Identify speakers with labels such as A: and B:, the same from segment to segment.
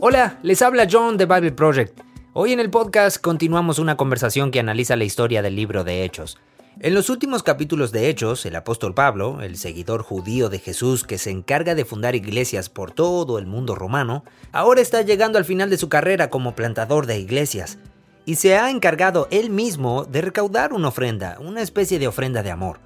A: Hola, les habla John de Bible Project. Hoy en el podcast continuamos una conversación que analiza la historia del libro de Hechos. En los últimos capítulos de Hechos, el apóstol Pablo, el seguidor judío de Jesús que se encarga de fundar iglesias por todo el mundo romano, ahora está llegando al final de su carrera como plantador de iglesias y se ha encargado él mismo de recaudar una ofrenda, una especie de ofrenda de amor.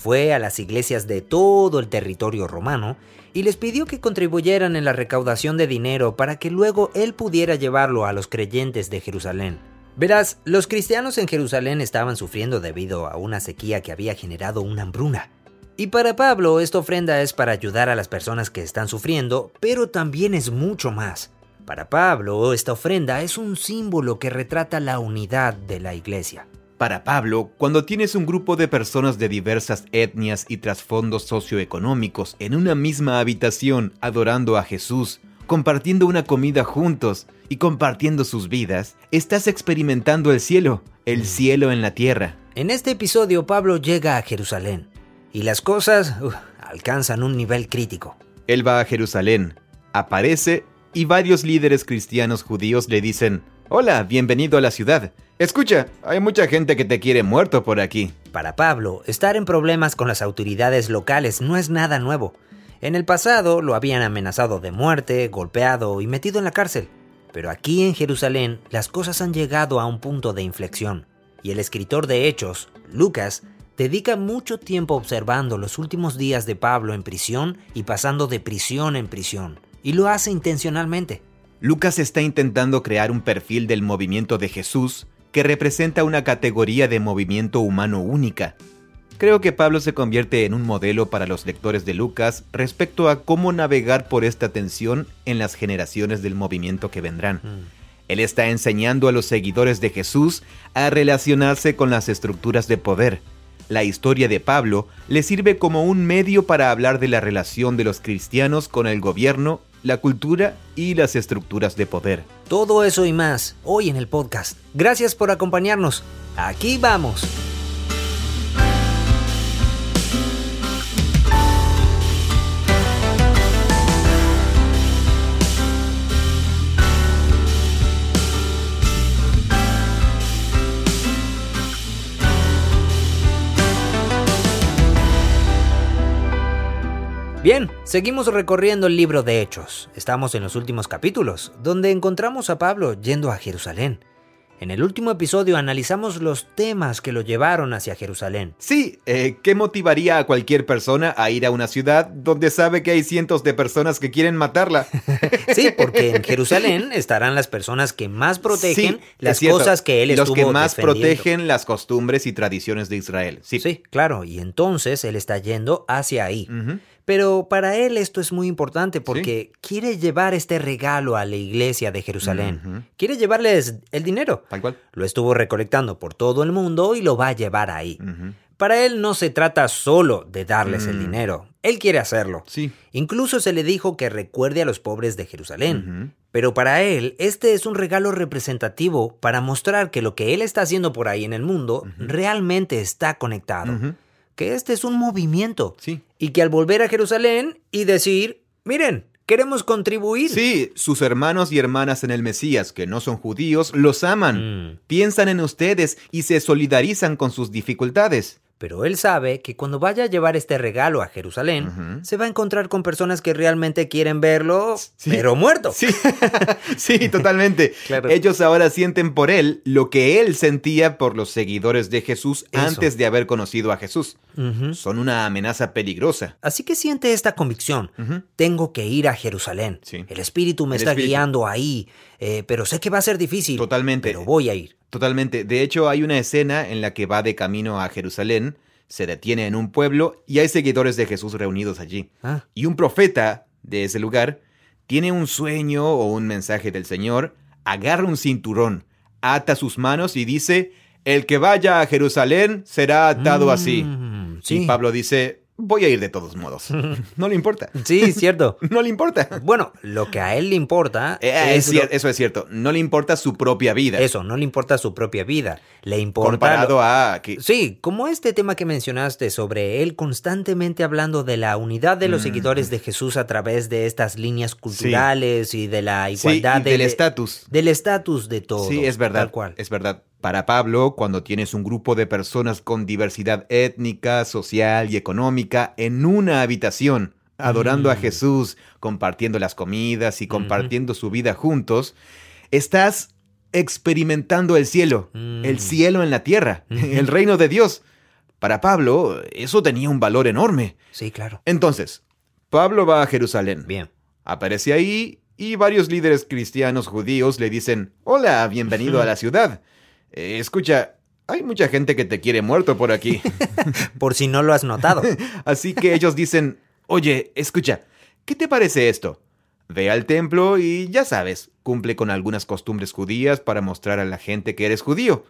A: Fue a las iglesias de todo el territorio romano y les pidió que contribuyeran en la recaudación de dinero para que luego él pudiera llevarlo a los creyentes de Jerusalén. Verás, los cristianos en Jerusalén estaban sufriendo debido a una sequía que había generado una hambruna. Y para Pablo esta ofrenda es para ayudar a las personas que están sufriendo, pero también es mucho más. Para Pablo, esta ofrenda es un símbolo que retrata la unidad de la iglesia.
B: Para Pablo, cuando tienes un grupo de personas de diversas etnias y trasfondos socioeconómicos en una misma habitación adorando a Jesús, compartiendo una comida juntos y compartiendo sus vidas, estás experimentando el cielo, el cielo en la tierra.
A: En este episodio Pablo llega a Jerusalén y las cosas alcanzan un nivel crítico.
B: Él va a Jerusalén, aparece y varios líderes cristianos judíos le dicen, Hola, bienvenido a la ciudad. Escucha, hay mucha gente que te quiere muerto por aquí.
A: Para Pablo, estar en problemas con las autoridades locales no es nada nuevo. En el pasado lo habían amenazado de muerte, golpeado y metido en la cárcel. Pero aquí en Jerusalén las cosas han llegado a un punto de inflexión. Y el escritor de Hechos, Lucas, dedica mucho tiempo observando los últimos días de Pablo en prisión y pasando de prisión en prisión y lo hace intencionalmente.
B: Lucas está intentando crear un perfil del movimiento de Jesús que representa una categoría de movimiento humano única. Creo que Pablo se convierte en un modelo para los lectores de Lucas respecto a cómo navegar por esta tensión en las generaciones del movimiento que vendrán. Mm. Él está enseñando a los seguidores de Jesús a relacionarse con las estructuras de poder. La historia de Pablo le sirve como un medio para hablar de la relación de los cristianos con el gobierno la cultura y las estructuras de poder.
A: Todo eso y más hoy en el podcast. Gracias por acompañarnos. Aquí vamos. Bien, seguimos recorriendo el libro de Hechos. Estamos en los últimos capítulos, donde encontramos a Pablo yendo a Jerusalén. En el último episodio analizamos los temas que lo llevaron hacia Jerusalén.
B: Sí, eh, ¿qué motivaría a cualquier persona a ir a una ciudad donde sabe que hay cientos de personas que quieren matarla?
A: sí, porque en Jerusalén estarán las personas que más protegen las cosas que él
B: estuvo Los que más protegen las costumbres y tradiciones de Israel.
A: Sí. sí, claro, y entonces él está yendo hacia ahí. Pero para él esto es muy importante porque quiere llevar este regalo a la iglesia de Jerusalén. Quiere llevarles el dinero.
B: Tal cual.
A: Lo estuvo recolectando por todo el mundo y lo va a llevar ahí. Para él no se trata solo de darles el mm. dinero. Él quiere hacerlo.
B: Sí.
A: Incluso se le dijo que recuerde a los pobres de Jerusalén. Pero para él, este es un regalo representativo para mostrar que lo que él está haciendo por ahí en el mundo realmente está conectado que este es un movimiento.
B: Sí.
A: Y que al volver a Jerusalén y decir, miren, queremos contribuir.
B: Sí, sus hermanos y hermanas en el Mesías, que no son judíos, los aman, mm. piensan en ustedes y se solidarizan con sus dificultades.
A: Pero él sabe que cuando vaya a llevar este regalo a Jerusalén, se va a encontrar con personas que realmente quieren verlo, pero muerto.
B: Sí, sí totalmente. Ellos ahora sienten por él lo que él sentía por los seguidores de Jesús antes de haber conocido a Jesús. Son una amenaza peligrosa.
A: Así que siente esta convicción. Tengo que ir a Jerusalén. El Espíritu me está guiando ahí, eh, pero sé que va a ser difícil.
B: Totalmente.
A: Pero voy a ir.
B: Totalmente. De hecho, hay una escena en la que va de camino a Jerusalén, se detiene en un pueblo y hay seguidores de Jesús reunidos allí. Ah. Y un profeta de ese lugar tiene un sueño o un mensaje del Señor, agarra un cinturón, ata sus manos y dice, el que vaya a Jerusalén será atado así.
A: Mm,
B: y Pablo dice, voy a ir de todos modos. No le importa.
A: Sí, cierto.
B: No le importa.
A: Bueno, lo que a él le importa
B: Eh, es cier- Eso es cierto. No le importa su propia vida.
A: eso, no le importa su propia vida, le importa
B: Comparado
A: lo-
B: a que...
A: Sí, como este tema que mencionaste sobre él constantemente hablando de la unidad de los
B: Mm.
A: seguidores de Jesús a través de estas líneas culturales y de la
B: Sí,
A: igualdad
B: y del
A: de-
B: estatus.
A: del estatus de todo.
B: Sí, es verdad.
A: Tal cual.
B: Es verdad. Para Pablo, cuando tienes un grupo de personas con diversidad étnica, social y económica en una habitación, adorando a
A: Mm.
B: Jesús, compartiendo las comidas y compartiendo su vida juntos, estás experimentando el cielo,
A: Mm.
B: el cielo en la tierra, el reino de Dios. Para Pablo, eso tenía un valor enorme.
A: Sí, claro.
B: Entonces, Pablo va a Jerusalén.
A: Bien.
B: Aparece ahí y varios líderes cristianos judíos le dicen, hola, bienvenido a la ciudad. Eh, escucha, hay mucha gente que te quiere muerto por aquí.
A: Por si no lo has notado.
B: Así que ellos dicen, oye, escucha, ¿qué te parece esto? Ve al templo y ya sabes, cumple con algunas costumbres judías para mostrar a la gente que eres judío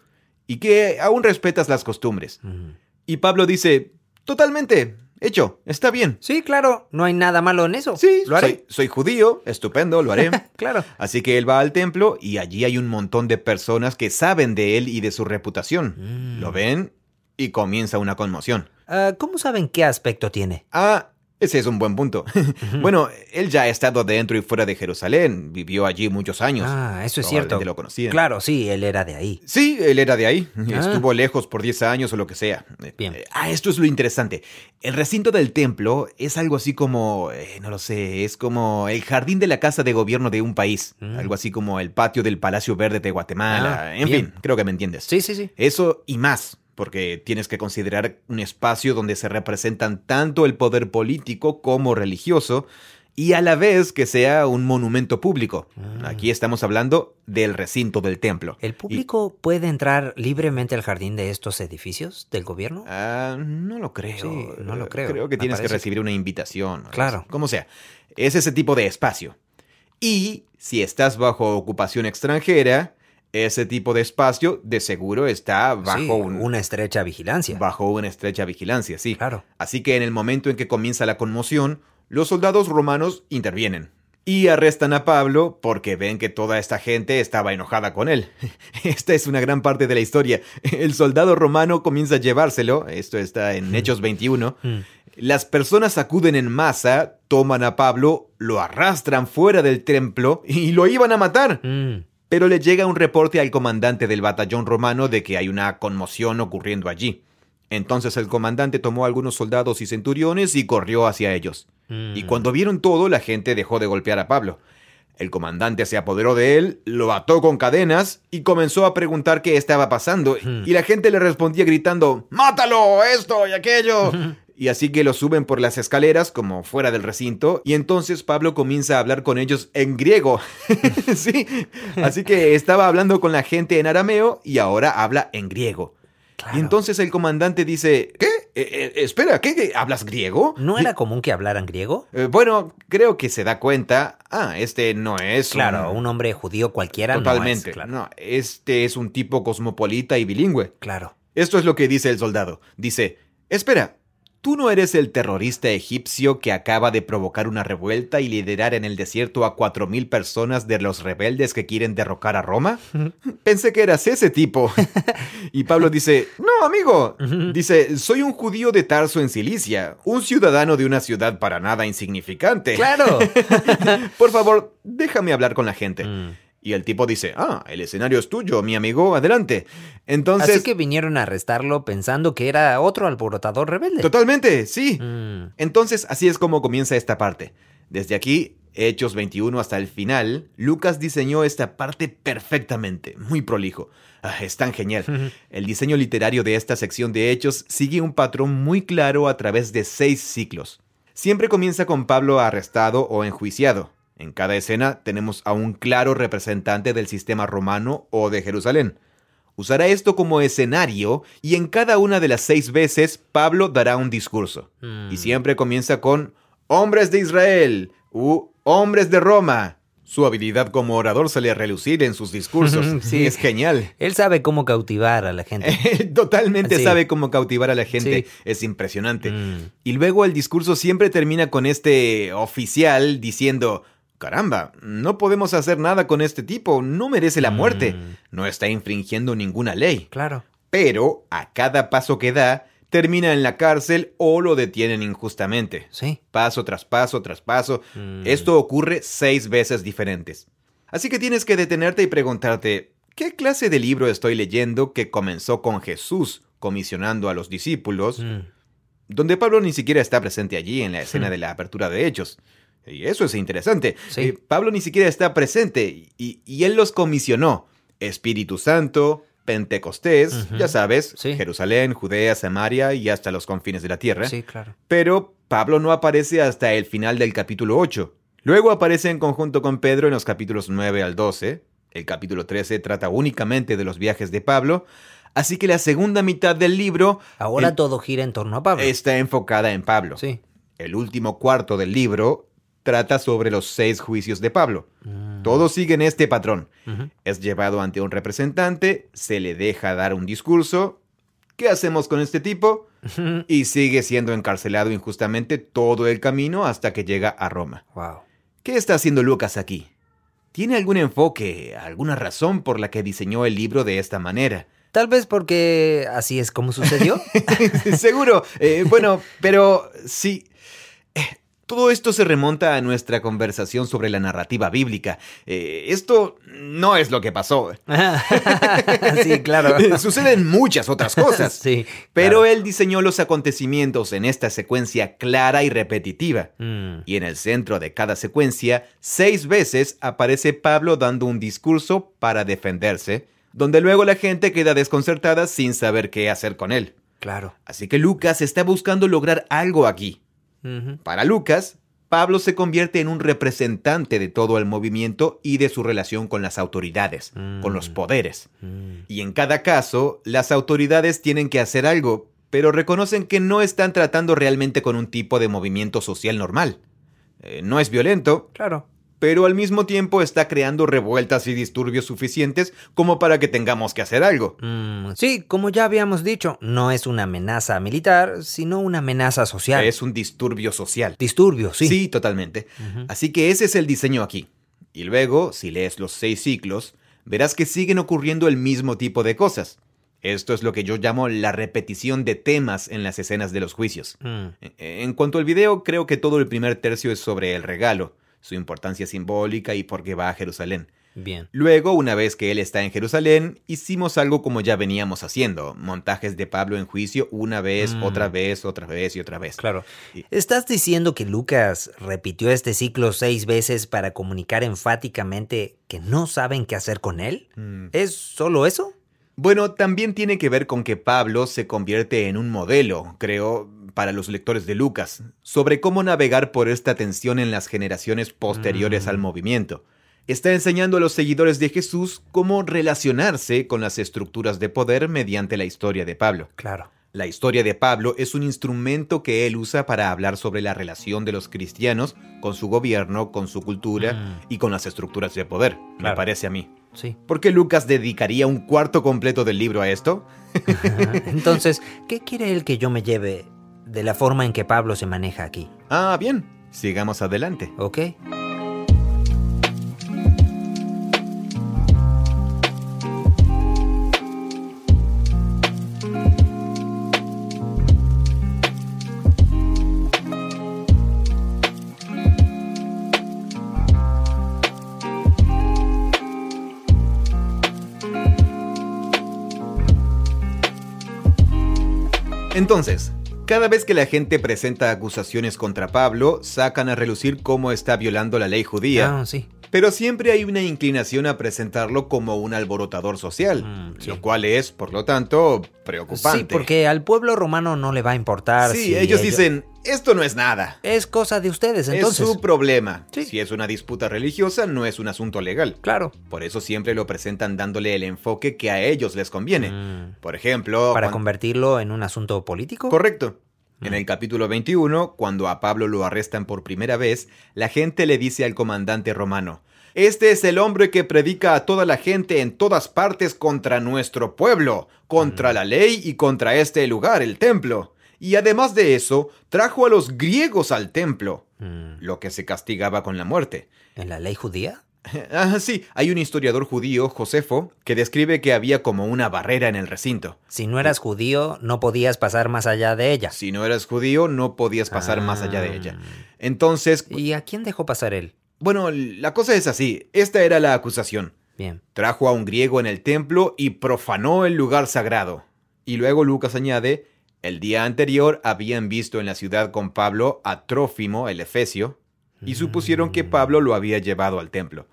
B: y que aún respetas las costumbres. Y Pablo dice, totalmente, hecho, está bien.
A: Sí, claro, no hay nada malo en eso.
B: Sí,
A: lo haré.
B: Soy, soy judío, estupendo, lo haré.
A: claro.
B: Así que él va al templo y allí hay un montón de personas que saben de él y de su reputación.
A: Mm.
B: Lo ven y comienza una conmoción.
A: Ah, ¿Cómo saben qué aspecto tiene?
B: Ah, ese es un buen punto. bueno, él ya ha estado dentro y fuera de Jerusalén, vivió allí muchos años.
A: Ah, eso es cierto.
B: lo conocían.
A: Claro, sí, él era de ahí.
B: Sí, él era de ahí.
A: Ah.
B: Estuvo lejos por 10 años o lo que sea.
A: Bien.
B: eh, Ah, esto es lo interesante. El recinto del templo es algo así como, eh, no lo sé, es como el jardín de la casa de gobierno de un país.
A: Mm.
B: Algo así como el patio del Palacio Verde de Guatemala.
A: Ah,
B: en
A: bien.
B: fin, creo que me entiendes.
A: Sí, sí, sí.
B: Eso y más, porque tienes que considerar un espacio donde se representan tanto el poder político como religioso y a la vez que sea un monumento público.
A: Ah.
B: Aquí estamos hablando del recinto del templo.
A: ¿El
B: Y-
A: público puede entrar libremente al jardín de estos edificios del gobierno?
B: Ah, no lo creo.
A: Sí, no lo creo.
B: Creo que tienes que recibir una invitación.
A: Claro.
B: Como sea. Es ese tipo de espacio. Y si estás bajo ocupación extranjera, ese tipo de espacio de seguro está bajo
A: Sí,
B: un-
A: una estrecha vigilancia.
B: bajo una estrecha vigilancia, sí.
A: Claro.
B: Así que en el momento en que comienza la conmoción, los soldados romanos intervienen. Y arrestan a Pablo porque ven que toda esta gente estaba enojada con él. Esta es una gran parte de la historia. El soldado romano comienza a llevárselo, esto está en Hechos 21.
A: Mm.
B: Las personas acuden en masa, toman a Pablo, lo arrastran fuera del templo y lo iban a matar. Pero le llega un reporte al comandante del batallón romano de que hay una conmoción ocurriendo allí. Entonces el comandante tomó a algunos soldados y centuriones y corrió hacia ellos.
A: Mm.
B: Y cuando vieron todo, la gente dejó de golpear a Pablo. El comandante se apoderó de él, lo ató con cadenas y comenzó a preguntar qué estaba pasando.
A: Hmm.
B: Y la gente le respondía gritando, ¡Mátalo! Esto y aquello. Y así que lo suben por las escaleras como fuera del recinto y entonces Pablo comienza a hablar con ellos en griego. sí, así que estaba hablando con la gente en arameo y ahora habla en griego.
A: Claro.
B: Y entonces el comandante dice, ¿qué? Eh, eh, espera, ¿qué, qué? ¿Hablas griego?
A: ¿No era común que hablaran griego?
B: eh, bueno, creo que se da cuenta, ah, este no es
A: Claro, un hombre judío cualquiera
B: Totalmente.
A: no es. Claro.
B: No, este es un tipo cosmopolita y bilingüe.
A: claro.
B: Esto es lo que dice el soldado. Dice, espera, ¿tú no eres el terrorista egipcio que acaba de provocar una revuelta y liderar en el desierto a cuatro mil personas de los rebeldes que quieren derrocar a Roma? Pensé que eras ese tipo. y Pablo dice, no, amigo. Dice, soy un judío de Tarso en Cilicia, un ciudadano de una ciudad para nada insignificante.
A: Claro.
B: Por favor, déjame hablar con la gente.
A: Mm.
B: Y el tipo dice, ah, el escenario es tuyo, mi amigo, adelante. Entonces...
A: Así que vinieron a arrestarlo pensando que era otro alborotador rebelde.
B: Totalmente, sí.
A: Mm.
B: Entonces, así es como comienza esta parte. Desde aquí, Hechos 21 hasta el final, Lucas diseñó esta parte perfectamente, muy prolijo. Ah, es tan genial. El diseño literario de esta sección de Hechos sigue un patrón muy claro a través de seis ciclos. Siempre comienza con Pablo arrestado o enjuiciado. En cada escena tenemos a un claro representante del sistema romano o de Jerusalén. Usará esto como escenario y en cada una de las seis veces Pablo dará un discurso.
A: Mm.
B: Y siempre comienza con hombres de Israel u hombres de Roma. Su habilidad como orador sale a relucir en sus discursos.
A: Sí.
B: Es genial.
A: Él sabe cómo cautivar a la gente.
B: Totalmente
A: Sí.
B: sabe cómo cautivar a la gente.
A: Sí.
B: Es impresionante.
A: Mm.
B: Y luego el discurso siempre termina con este oficial diciendo, caramba, no podemos hacer nada con este tipo, no merece la muerte,
A: Mm.
B: no está infringiendo ninguna ley.
A: Claro.
B: Pero a cada paso que da, termina en la cárcel o lo detienen injustamente.
A: Sí.
B: Paso tras paso tras paso.
A: Mm.
B: Esto ocurre seis veces diferentes. Así que tienes que detenerte y preguntarte, ¿qué clase de libro estoy leyendo que comenzó con Jesús comisionando a los discípulos,
A: Mm.
B: donde Pablo ni siquiera está presente allí en la escena
A: Hmm.
B: de la apertura de Hechos? Y eso es interesante.
A: Sí.
B: Eh, Pablo ni siquiera está presente y, y él los comisionó. Espíritu Santo, Pentecostés, ya sabes,
A: Sí.
B: Jerusalén, Judea, Samaria y hasta los confines de la tierra.
A: Sí, claro.
B: Pero Pablo no aparece hasta el final del capítulo 8. Luego aparece en conjunto con Pedro en los capítulos 9 al 12. El capítulo 13 trata únicamente de los viajes de Pablo. Así que la segunda mitad del libro
A: Ahora
B: el-
A: todo gira en torno a Pablo.
B: está enfocada en Pablo.
A: Sí.
B: El último cuarto del libro trata sobre los seis juicios de Pablo.
A: Mm.
B: Todos siguen este patrón. Es llevado ante un representante, se le deja dar un discurso. ¿Qué hacemos con este tipo? Y sigue siendo encarcelado injustamente todo el camino hasta que llega a Roma.
A: Wow.
B: ¿Qué está haciendo Lucas aquí? ¿Tiene algún enfoque, alguna razón por la que diseñó el libro de esta manera?
A: Tal vez porque así es como sucedió.
B: Seguro. Eh, bueno, pero sí. Todo esto se remonta a nuestra conversación sobre la narrativa bíblica. Eh, esto no es lo que pasó.
A: sí, claro.
B: Suceden muchas otras cosas.
A: sí.
B: Pero
A: claro.
B: él diseñó los acontecimientos en esta secuencia clara y repetitiva.
A: Mm.
B: Y en el centro de cada secuencia, seis veces aparece Pablo dando un discurso para defenderse, donde luego la gente queda desconcertada sin saber qué hacer con él.
A: Claro.
B: Así que Lucas está buscando lograr algo aquí. Para Lucas, Pablo se convierte en un representante de todo el movimiento y de su relación con las autoridades,
A: Mm.
B: con los poderes.
A: Mm.
B: Y en cada caso, las autoridades tienen que hacer algo, pero reconocen que no están tratando realmente con un tipo de movimiento social normal. Eh, no es violento,
A: Claro.
B: Pero al mismo tiempo está creando revueltas y disturbios suficientes como para que tengamos que hacer algo.
A: Mm, Sí, como ya habíamos dicho, no es una amenaza militar, sino una amenaza social.
B: Es un disturbio social.
A: Disturbio, sí.
B: Sí, totalmente. Así que ese es el diseño aquí. Y luego, si lees los seis ciclos, verás que siguen ocurriendo el mismo tipo de cosas. Esto es lo que yo llamo la repetición de temas en las escenas de los juicios.
A: Mm.
B: E- En cuanto al video, creo que todo el primer tercio es sobre el regalo, su importancia simbólica y por qué va a Jerusalén.
A: Bien.
B: Luego, una vez que él está en Jerusalén, hicimos algo como ya veníamos haciendo, montajes de Pablo en juicio una vez,
A: Mm.
B: otra vez, otra vez y otra vez.
A: Claro.
B: Y-
A: ¿Estás diciendo que Lucas repitió este ciclo seis veces para comunicar enfáticamente que no saben qué hacer con él?
B: Mm.
A: ¿Es solo eso?
B: Bueno, también tiene que ver con que Pablo se convierte en un modelo, creo, para los lectores de Lucas, sobre cómo navegar por esta tensión en las generaciones posteriores
A: Mm.
B: al movimiento. Está enseñando a los seguidores de Jesús cómo relacionarse con las estructuras de poder mediante la historia de Pablo.
A: Claro.
B: La historia de Pablo es un instrumento que él usa para hablar sobre la relación de los cristianos con su gobierno, con su cultura
A: Mm.
B: y con las estructuras de poder, me parece a mí.
A: Sí.
B: ¿Por qué Lucas dedicaría un cuarto completo del libro a esto?
A: Entonces, ¿qué quiere él que yo me lleve de la forma en que Pablo se maneja aquí?
B: Ah, bien. Sigamos adelante.
A: ¿Ok?
B: Entonces, cada vez que la gente presenta acusaciones contra Pablo, sacan a relucir cómo está violando la ley judía.
A: Ah, sí.
B: Pero siempre hay una inclinación a presentarlo como un alborotador social,
A: Mm, sí.
B: lo cual es, por lo tanto, preocupante.
A: Sí, porque al pueblo romano no le va a importar.
B: Sí,
A: si
B: ellos dicen, esto no es nada.
A: Es cosa de ustedes, entonces.
B: Es su problema.
A: Sí.
B: Si es una disputa religiosa, no es un asunto legal.
A: Claro.
B: Por eso siempre lo presentan dándole el enfoque que a ellos les conviene.
A: Mm.
B: Por ejemplo,
A: ¿Para convertirlo en un asunto político?
B: Correcto. En el capítulo 21, cuando a Pablo lo arrestan por primera vez, la gente le dice al comandante romano, Este es el hombre que predica a toda la gente en todas partes contra nuestro pueblo, contra la ley y contra este lugar, el templo. Y además de eso, trajo a los griegos al templo,
A: Mm.
B: lo que se castigaba con la muerte.
A: ¿En la ley judía?
B: Ah, sí, hay un historiador judío, Josefo, que describe que había como una barrera en el recinto.
A: Si no eras judío, no podías pasar más allá de ella.
B: Si no eras judío, no podías pasar más allá de ella.
A: Ah.
B: Entonces,
A: ¿Y a quién dejó pasar él?
B: bueno, la cosa es así. Esta era la acusación.
A: Bien.
B: Trajo a un griego en el templo y profanó el lugar sagrado. Y luego Lucas añade, el día anterior habían visto en la ciudad con Pablo a Trófimo, el efesio, y supusieron que Pablo lo había llevado al templo.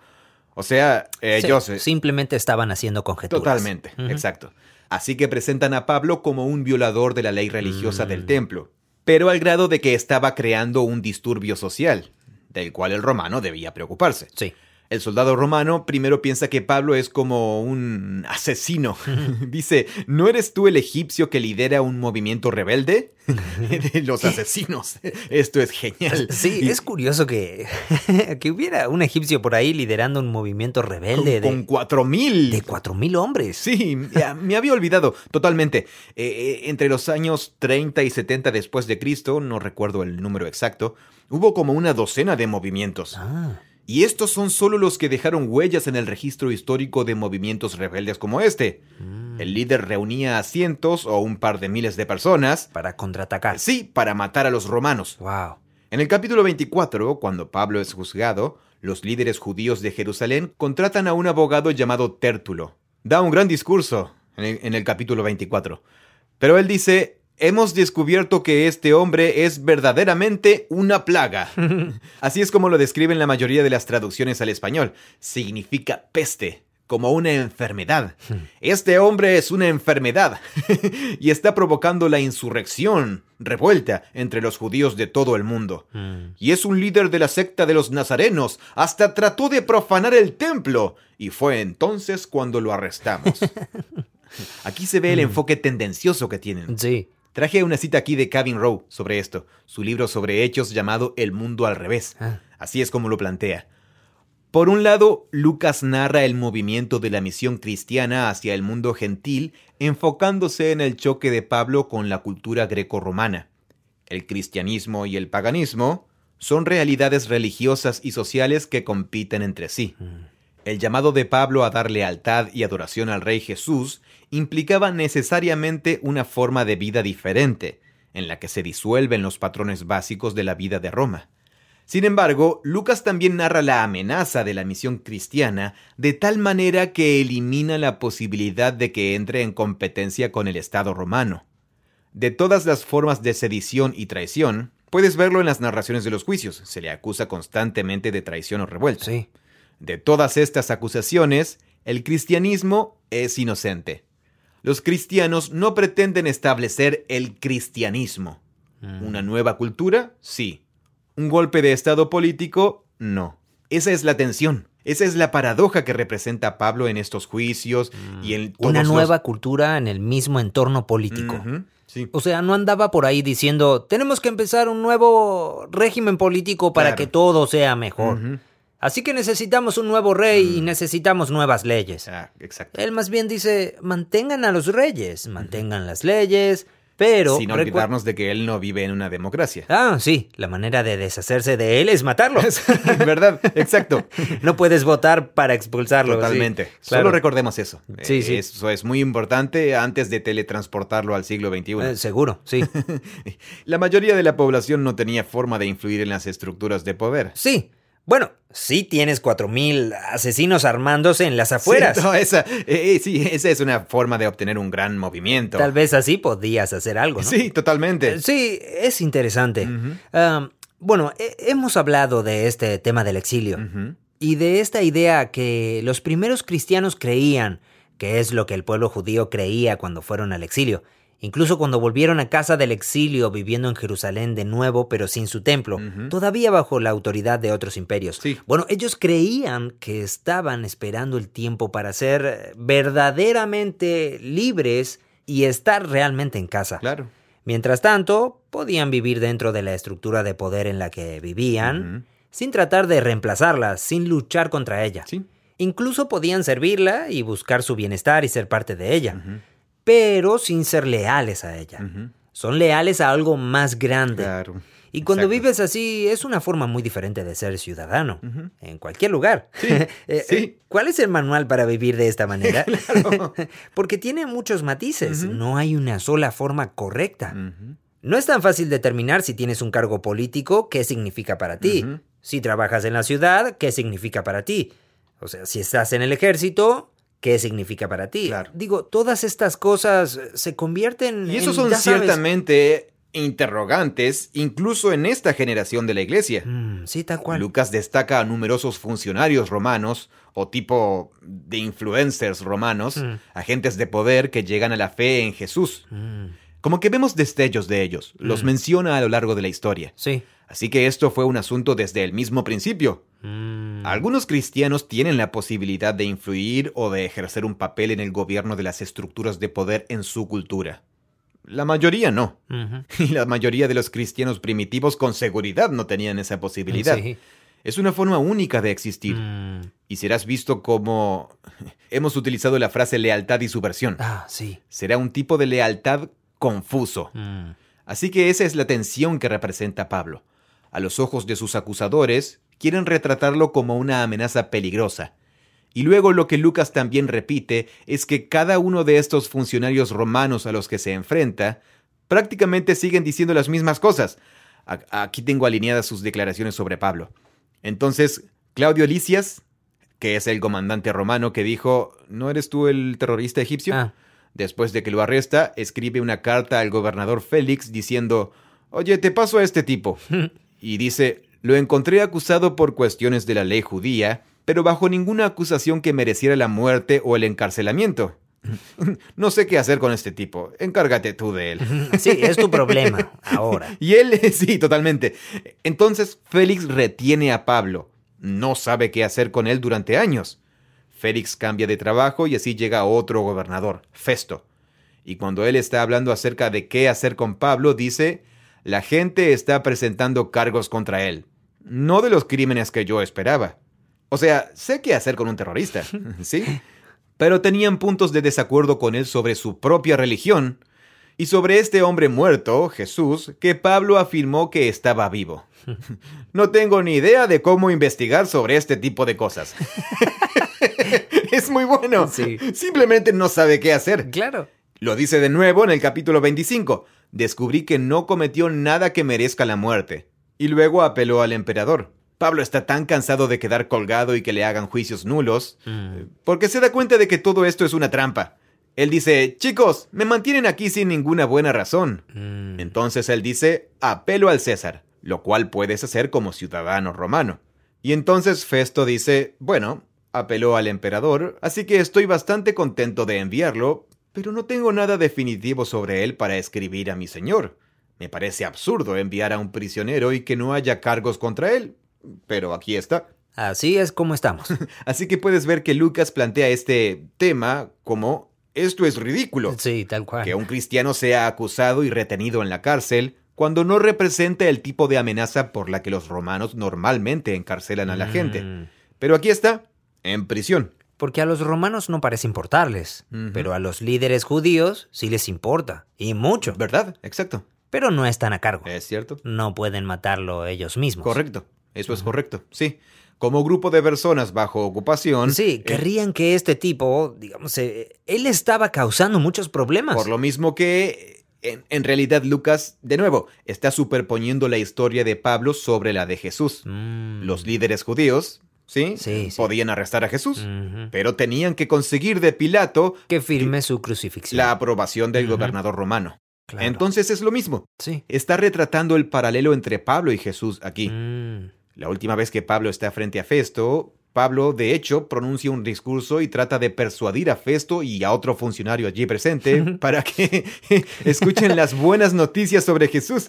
B: O sea, ellos...
A: Sí,
B: eh,
A: simplemente estaban haciendo conjeturas.
B: Totalmente, exacto. Así que presentan a Pablo como un violador de la ley religiosa
A: Mm.
B: del templo, pero al grado de que estaba creando un disturbio social, del cual el romano debía preocuparse.
A: Sí.
B: El soldado romano primero piensa que Pablo es como un asesino. Dice, ¿no eres tú el egipcio que lidera un movimiento rebelde? De los asesinos. Esto es genial.
A: Sí,
B: Y
A: es curioso que, que hubiera un egipcio por ahí liderando un movimiento rebelde
B: con,
A: de,
B: cuatro mil.
A: de 4.000 hombres.
B: Sí, ya, me había olvidado totalmente. Eh, eh, entre los años 30 y 70 después de Cristo, no recuerdo el número exacto, hubo como una docena de movimientos.
A: Ah,
B: Y estos son solo los que dejaron huellas en el registro histórico de movimientos rebeldes como este.
A: mm,
B: El líder reunía a cientos o un par de miles de personas,
A: para contraatacar.
B: sí, para matar a los romanos.
A: Wow.
B: En el capítulo 24, cuando Pablo es juzgado, los líderes judíos de Jerusalén contratan a un abogado llamado Tértulo. Da un gran discurso en el, en el capítulo 24. Pero él dice, hemos descubierto que este hombre es verdaderamente una plaga. Así es como lo describen la mayoría de las traducciones al español. Significa peste, como una enfermedad. Este hombre es una enfermedad y está provocando la insurrección, revuelta entre los judíos de todo el mundo.
A: Mm.
B: Y es un líder de la secta de los nazarenos. Hasta trató de profanar el templo. Y fue entonces cuando lo arrestamos. Aquí se ve el enfoque tendencioso que tienen.
A: Sí.
B: Traje una cita aquí de Kevin Rowe sobre esto, su libro sobre hechos llamado El mundo al revés.
A: Ah.
B: Así es como lo plantea. Por un lado, Lucas narra el movimiento de la misión cristiana hacia el mundo gentil, enfocándose en el choque de Pablo con la cultura greco-romana. El cristianismo y el paganismo son realidades religiosas y sociales que compiten entre sí. El llamado de Pablo a dar lealtad y adoración al Rey Jesús implicaba necesariamente una forma de vida diferente, en la que se disuelven los patrones básicos de la vida de Roma. Sin embargo, Lucas también narra la amenaza de la misión cristiana de tal manera que elimina la posibilidad de que entre en competencia con el Estado romano. De todas las formas de sedición y traición, puedes verlo en las narraciones de los juicios, se le acusa constantemente de traición o revuelta.
A: Sí.
B: De todas estas acusaciones, el cristianismo es inocente. Los cristianos no pretenden establecer el cristianismo.
A: Mm.
B: ¿Una nueva cultura? Sí. ¿Un golpe de Estado político? No. Esa es la tensión. Esa es la paradoja que representa Pablo en estos juicios y en todos
A: Una
B: los-
A: nueva cultura en el mismo entorno político.
B: Sí.
A: O sea, no andaba por ahí diciendo, tenemos que empezar un nuevo régimen político para
B: Claro.
A: que todo sea mejor. Así que necesitamos un nuevo rey y necesitamos nuevas leyes.
B: Ah, exacto.
A: Él más bien dice, mantengan a los reyes, mantengan las leyes, pero...
B: Sin olvidarnos de que él no vive en una democracia.
A: Ah, sí, la manera de deshacerse de él es matarlo.
B: ¿Verdad? Exacto.
A: no puedes votar para expulsarlo. sí.
B: Totalmente.
A: Claro.
B: Solo recordemos eso.
A: Sí,
B: Eh,
A: sí.
B: Eso es muy importante antes de teletransportarlo al siglo XXI.
A: Eh, seguro, sí.
B: La mayoría de la población no tenía forma de influir en las estructuras de poder.
A: Sí. Bueno, sí tienes cuatro mil asesinos armándose en las afueras.
B: Sí, no, esa, eh, sí, esa es una forma de obtener un gran movimiento.
A: Tal vez así podías hacer algo, ¿no?
B: Sí, totalmente.
A: Eh, Sí, es interesante. Bueno, he- hemos hablado de este tema del exilio y de esta idea que los primeros cristianos creían, que es lo que el pueblo judío creía cuando fueron al exilio. Incluso cuando volvieron a casa del exilio viviendo en Jerusalén de nuevo, pero sin su templo, todavía bajo la autoridad de otros imperios.
B: Sí.
A: Bueno, ellos creían que estaban esperando el tiempo para ser verdaderamente libres y estar realmente en casa.
B: Claro.
A: Mientras tanto, podían vivir dentro de la estructura de poder en la que vivían, sin tratar de reemplazarla, sin luchar contra ella.
B: Sí.
A: Incluso podían servirla y buscar su bienestar y ser parte de ella, pero sin ser leales a ella. Son leales a algo más grande.
B: Claro.
A: Y cuando
B: Exacto.
A: vives así, es una forma muy diferente de ser ciudadano, en cualquier lugar. Eh,
B: sí.
A: eh, ¿Cuál es el manual para vivir de esta manera?
B: Claro.
A: Porque tiene muchos matices, no hay una sola forma correcta. No es tan fácil determinar si tienes un cargo político, qué significa para ti. Si trabajas en la ciudad, qué significa para ti. O sea, si estás en el ejército, qué significa para ti.
B: Claro.
A: Digo, todas estas cosas eh, se convierten
B: Y
A: en...
B: esos son ciertamente interrogantes, incluso en esta generación de la iglesia.
A: Mm, sí, tal cual.
B: Lucas destaca a numerosos funcionarios romanos o tipo de influencers romanos,
A: Mm.
B: agentes de poder que llegan a la fe en Jesús.
A: Mm,
B: Como que vemos destellos de ellos, los menciona a lo largo de la historia.
A: sí.
B: Así que esto fue un asunto desde el mismo principio.
A: Mm,
B: Algunos cristianos tienen la posibilidad de influir o de ejercer un papel en el gobierno de las estructuras de poder en su cultura. La mayoría no. Y la mayoría de los cristianos primitivos con seguridad no tenían esa posibilidad.
A: Sí.
B: Es una forma única de existir.
A: Mm,
B: Y serás visto como... Hemos utilizado la frase lealtad y subversión.
A: ah, sí.
B: Será un tipo de lealtad confuso.
A: Mm,
B: Así que esa es la tensión que representa Pablo. A los ojos de sus acusadores, quieren retratarlo como una amenaza peligrosa. Y luego lo que Lucas también repite es que cada uno de estos funcionarios romanos a los que se enfrenta prácticamente siguen diciendo las mismas cosas. Aquí tengo alineadas sus declaraciones sobre Pablo. Entonces, Claudio Licias, que es el comandante romano que dijo, ¿no eres tú el terrorista egipcio?
A: ah,
B: Después de que lo arresta, escribe una carta al gobernador Félix diciendo, Oye, te paso a este tipo. Y dice, lo encontré acusado por cuestiones de la ley judía, pero bajo ninguna acusación que mereciera la muerte o el encarcelamiento. No sé qué hacer con este tipo. Encárgate tú de él.
A: sí, es tu problema ahora.
B: Y él, sí, totalmente. Entonces Félix retiene a Pablo. No sabe qué hacer con él durante años. Félix cambia de trabajo y así llega otro gobernador, Festo. Y cuando él está hablando acerca de qué hacer con Pablo, dice, la gente está presentando cargos contra él. No de los crímenes que yo esperaba. O sea, sé qué hacer con un terrorista, ¿sí? Pero tenían puntos de desacuerdo con él sobre su propia religión y sobre este hombre muerto, Jesús, que Pablo afirmó que estaba vivo. No tengo ni idea de cómo investigar sobre este tipo de cosas. es muy bueno.
A: Sí.
B: Simplemente no sabe qué hacer.
A: Claro.
B: Lo dice de nuevo en el capítulo 25. Descubrí que no cometió nada que merezca la muerte. Y luego apeló al emperador. Pablo está tan cansado de quedar colgado y que le hagan juicios nulos,
A: Mm,
B: porque se da cuenta de que todo esto es una trampa. Él dice, chicos, me mantienen aquí sin ninguna buena razón.
A: mm,
B: Entonces él dice, apelo al César, lo cual puedes hacer como ciudadano romano. Y entonces Festo dice, bueno, apeló al emperador, así que estoy bastante contento de enviarlo, pero no tengo nada definitivo sobre él para escribir a mi señor. Me parece absurdo enviar a un prisionero y que no haya cargos contra él. Pero aquí está.
A: Así es como estamos.
B: Así que puedes ver que Lucas plantea este tema como esto es ridículo.
A: Sí, tal cual.
B: Que un cristiano sea acusado y retenido en la cárcel cuando no representa el tipo de amenaza por la que los romanos normalmente encarcelan a la gente.
A: Mm,
B: Pero aquí está, en prisión.
A: Porque a los romanos no parece importarles, pero a los líderes judíos sí les importa, y mucho.
B: ¿Verdad? Exacto.
A: Pero no están a cargo.
B: Es cierto.
A: No pueden matarlo ellos mismos.
B: Correcto. Eso es correcto. Sí. Como grupo de personas bajo ocupación.
A: Sí,
B: eh,
A: querrían que este tipo, digamos, eh, él estaba causando muchos problemas.
B: Por lo mismo que, en, en realidad, Lucas, de nuevo, está superponiendo la historia de Pablo sobre la de Jesús.
A: Mm,
B: Los líderes judíos, ¿sí?
A: Sí, sí.
B: Podían arrestar a Jesús, pero tenían que conseguir de Pilato
A: Que firme su crucifixión.
B: la aprobación del gobernador romano.
A: Claro.
B: Entonces es lo mismo.
A: Sí.
B: Está retratando el paralelo entre Pablo y Jesús aquí.
A: Mm,
B: La última vez que Pablo está frente a Festo, Pablo, de hecho, pronuncia un discurso y trata de persuadir a Festo y a otro funcionario allí presente para que escuchen las buenas noticias sobre Jesús.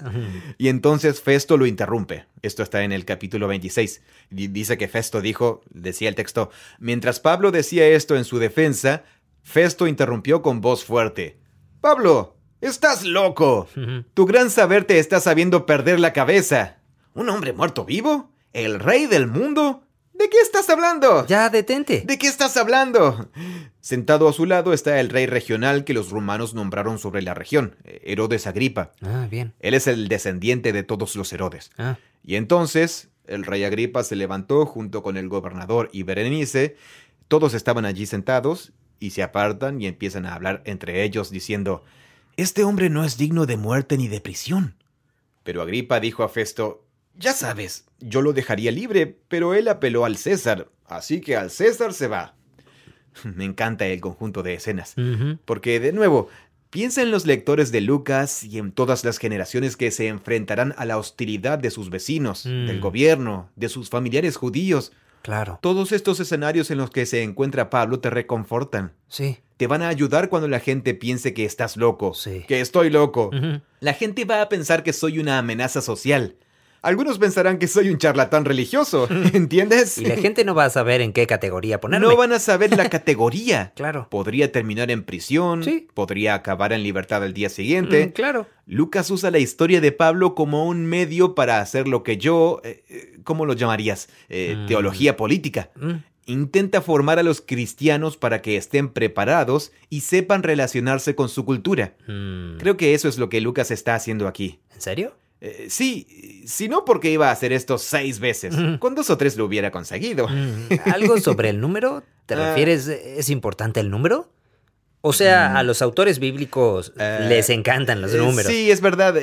B: Y entonces Festo lo interrumpe. Esto está en el capítulo 26. Di- Dice que Festo dijo, decía el texto, mientras Pablo decía esto en su defensa, Festo interrumpió con voz fuerte. Pablo, estás loco. Tu gran saber te está sabiendo perder la cabeza. ¿Un hombre muerto vivo? ¿El rey del mundo? ¿De qué estás hablando?
A: Ya, detente.
B: ¿De qué estás hablando? Sentado a su lado está el rey regional que los romanos nombraron sobre la región, Herodes Agripa.
A: Ah, bien.
B: Él es el descendiente de todos los Herodes.
A: Ah,
B: Y entonces el rey Agripa se levantó junto con el gobernador y Berenice. Todos estaban allí sentados y se apartan y empiezan a hablar entre ellos diciendo, Este hombre no es digno de muerte ni de prisión. Pero Agripa dijo a Festo, Ya sabes, yo lo dejaría libre, pero él apeló al César, así que al César se va. Me encanta el conjunto de escenas. Porque, de nuevo, piensa en los lectores de Lucas y en todas las generaciones que se enfrentarán a la hostilidad de sus vecinos,
A: Mm.
B: del gobierno, de sus familiares judíos.
A: Claro.
B: Todos estos escenarios en los que se encuentra Pablo te reconfortan.
A: Sí.
B: Te van a ayudar cuando la gente piense que estás loco,
A: Sí.
B: que estoy loco. La gente va a pensar que soy una amenaza social. Algunos pensarán que soy un charlatán religioso, ¿entiendes?
A: Y la gente no va a saber en qué categoría ponerme.
B: no van a saber la categoría.
A: Claro.
B: Podría terminar en prisión,
A: Sí.
B: podría acabar en libertad al día siguiente.
A: Mm, claro.
B: Lucas usa la historia de Pablo como un medio para hacer lo que yo, eh, eh, ¿cómo lo llamarías? Eh,
A: Mm.
B: Teología política.
A: Mm,
B: Intenta formar a los cristianos para que estén preparados y sepan relacionarse con su cultura. Creo que eso es lo que Lucas está haciendo aquí.
A: ¿En serio?
B: Eh, sí, si no porque iba a hacer esto seis veces. Con dos o tres lo hubiera conseguido.
A: Mm, ¿Algo sobre el número? ¿Te
B: Ah.
A: refieres? ¿Es importante el número? O sea,
B: Mm.
A: a los autores bíblicos
B: Eh,
A: les encantan los
B: Eh,
A: números.
B: Sí, es verdad.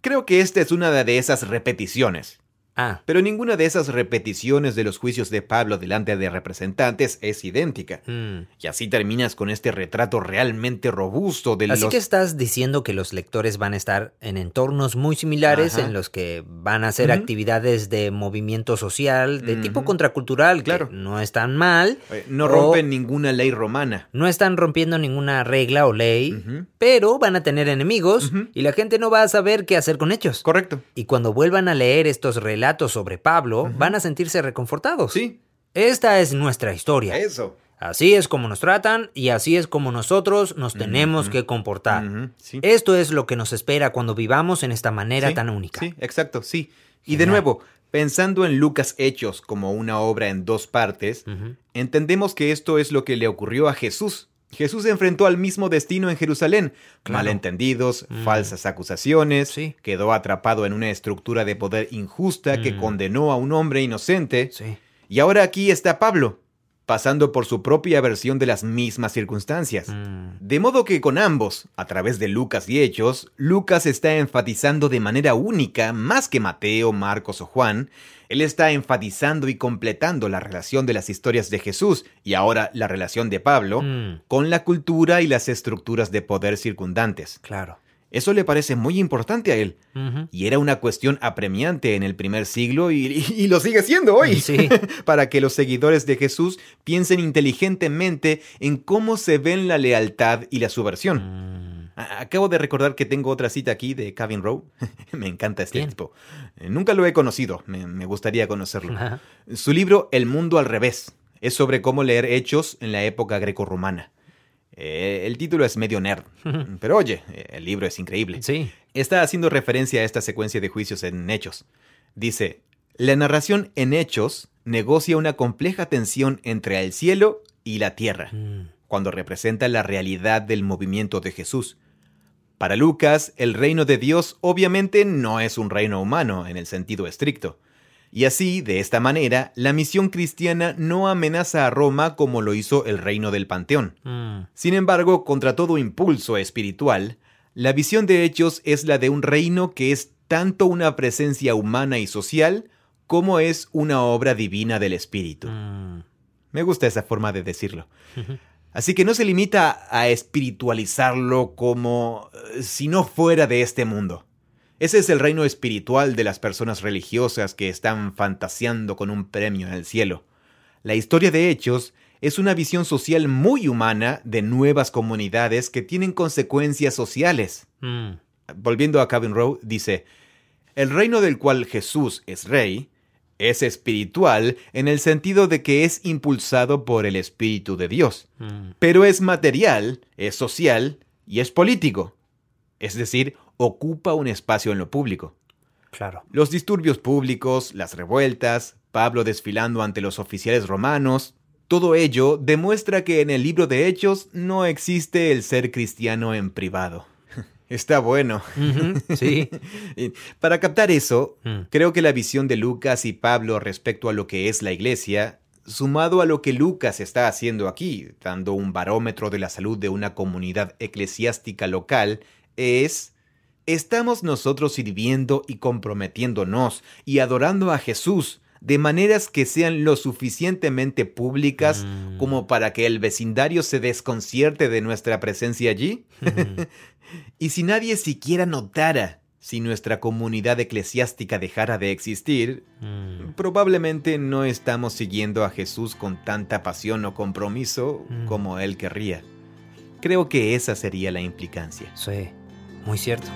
B: Creo que esta es una de esas repeticiones.
A: Ah,
B: Pero ninguna de esas repeticiones de los juicios de Pablo delante de representantes es idéntica.
A: mm.
B: Y así terminas con este retrato realmente robusto de
A: Así
B: los...
A: que estás diciendo que los lectores van a estar en entornos muy similares
B: Ajá.
A: en los que van a hacer actividades de movimiento social de tipo contracultural,
B: Claro.
A: que no están mal,
B: Eh, no rompen ninguna ley romana.
A: no están rompiendo ninguna regla o ley, pero van a tener enemigos y la gente no va a saber qué hacer con ellos.
B: Correcto.
A: Y cuando vuelvan a leer estos relatos sobre Pablo, van a sentirse reconfortados.
B: Sí,
A: Esta es nuestra historia.
B: eso.
A: Así es como nos tratan y así es como nosotros nos tenemos que comportar.
B: Sí.
A: Esto es lo que nos espera cuando vivamos en esta manera
B: Sí,
A: tan única.
B: Sí, exacto, sí. Y de nuevo, pensando en Lucas Hechos como una obra en dos partes, entendemos que esto es lo que le ocurrió a Jesús. Jesús se enfrentó al mismo destino en Jerusalén.
A: Claro.
B: Malentendidos,
A: Mm.
B: falsas acusaciones,
A: Sí.
B: quedó atrapado en una estructura de poder injusta que
A: Mm.
B: condenó a un hombre inocente.
A: Sí.
B: Y ahora aquí está Pablo, pasando por su propia versión de las mismas circunstancias.
A: Mm.
B: De modo que con ambos, a través de Lucas y Hechos, Lucas está enfatizando de manera única, más que Mateo, Marcos o Juan, él está enfatizando y completando la relación de las historias de Jesús y ahora la relación de Pablo
A: Mm.
B: con la cultura y las estructuras de poder circundantes.
A: Claro.
B: Eso le parece muy importante a él, y era una cuestión apremiante en el primer siglo y, y- y lo sigue siendo hoy,
A: Sí.
B: para que los seguidores de Jesús piensen inteligentemente en cómo se ven la lealtad y la subversión.
A: Mm.
B: Acabo de recordar que tengo otra cita aquí de Kevin Rowe. me encanta este
A: Bien.
B: tipo. Eh, Nunca lo he conocido, me, me gustaría conocerlo. Su libro El mundo al revés es sobre cómo leer hechos en la época grecorromana. Eh, el título es medio nerd, pero oye, el libro es increíble.
A: Sí.
B: Está haciendo referencia a esta secuencia de juicios en Hechos. Dice, la narración en Hechos negocia una compleja tensión entre el cielo y la tierra
A: Mm.
B: cuando representa la realidad del movimiento de Jesús. Para Lucas, el reino de Dios obviamente no es un reino humano en el sentido estricto. Y así, de esta manera, la misión cristiana no amenaza a Roma como lo hizo el reino del Panteón.
A: Mm.
B: Sin embargo, contra todo impulso espiritual, la visión de Hechos es la de un reino que es tanto una presencia humana y social como es una obra divina del Espíritu.
A: Mm.
B: Me gusta esa forma de decirlo. Así que no se limita a espiritualizarlo como eh, si no fuera de este mundo. Ese es el reino espiritual de las personas religiosas que están fantaseando con un premio en el cielo. La historia de Hechos es una visión social muy humana de nuevas comunidades que tienen consecuencias sociales.
A: Mm.
B: Volviendo a Kevin Rowe, dice, el reino del cual Jesús es rey es espiritual en el sentido de que es impulsado por el Espíritu de Dios,
A: Mm.
B: pero es material, es social y es político. Es decir, ocupa un espacio en lo público.
A: Claro.
B: Los disturbios públicos, las revueltas, Pablo desfilando ante los oficiales romanos, todo ello demuestra que en el libro de Hechos no existe el ser cristiano en privado. Está bueno.
A: sí.
B: Para captar eso,
A: Mm.
B: creo que la visión de Lucas y Pablo respecto a lo que es la iglesia, sumado a lo que Lucas está haciendo aquí, dando un barómetro de la salud de una comunidad eclesiástica local, es... Estamos nosotros sirviendo y comprometiéndonos y adorando a Jesús de maneras que sean lo suficientemente públicas
A: Mm.
B: como para que el vecindario se desconcierte de nuestra presencia allí. Y si nadie siquiera notara si nuestra comunidad eclesiástica dejara de existir,
A: Mm.
B: probablemente no estamos siguiendo a Jesús con tanta pasión o compromiso
A: Mm.
B: como él querría. Creo que esa sería la implicancia.
A: Sí, muy cierto.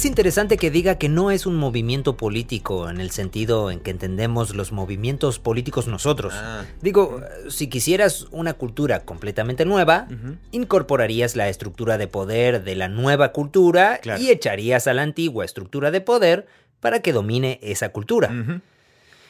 A: Es interesante que diga que no es un movimiento político en el sentido en que entendemos los movimientos políticos nosotros.
B: Ah.
A: Digo, si quisieras una cultura completamente nueva, incorporarías la estructura de poder de la nueva cultura
B: Claro.
A: y echarías a la antigua estructura de poder para que domine esa cultura.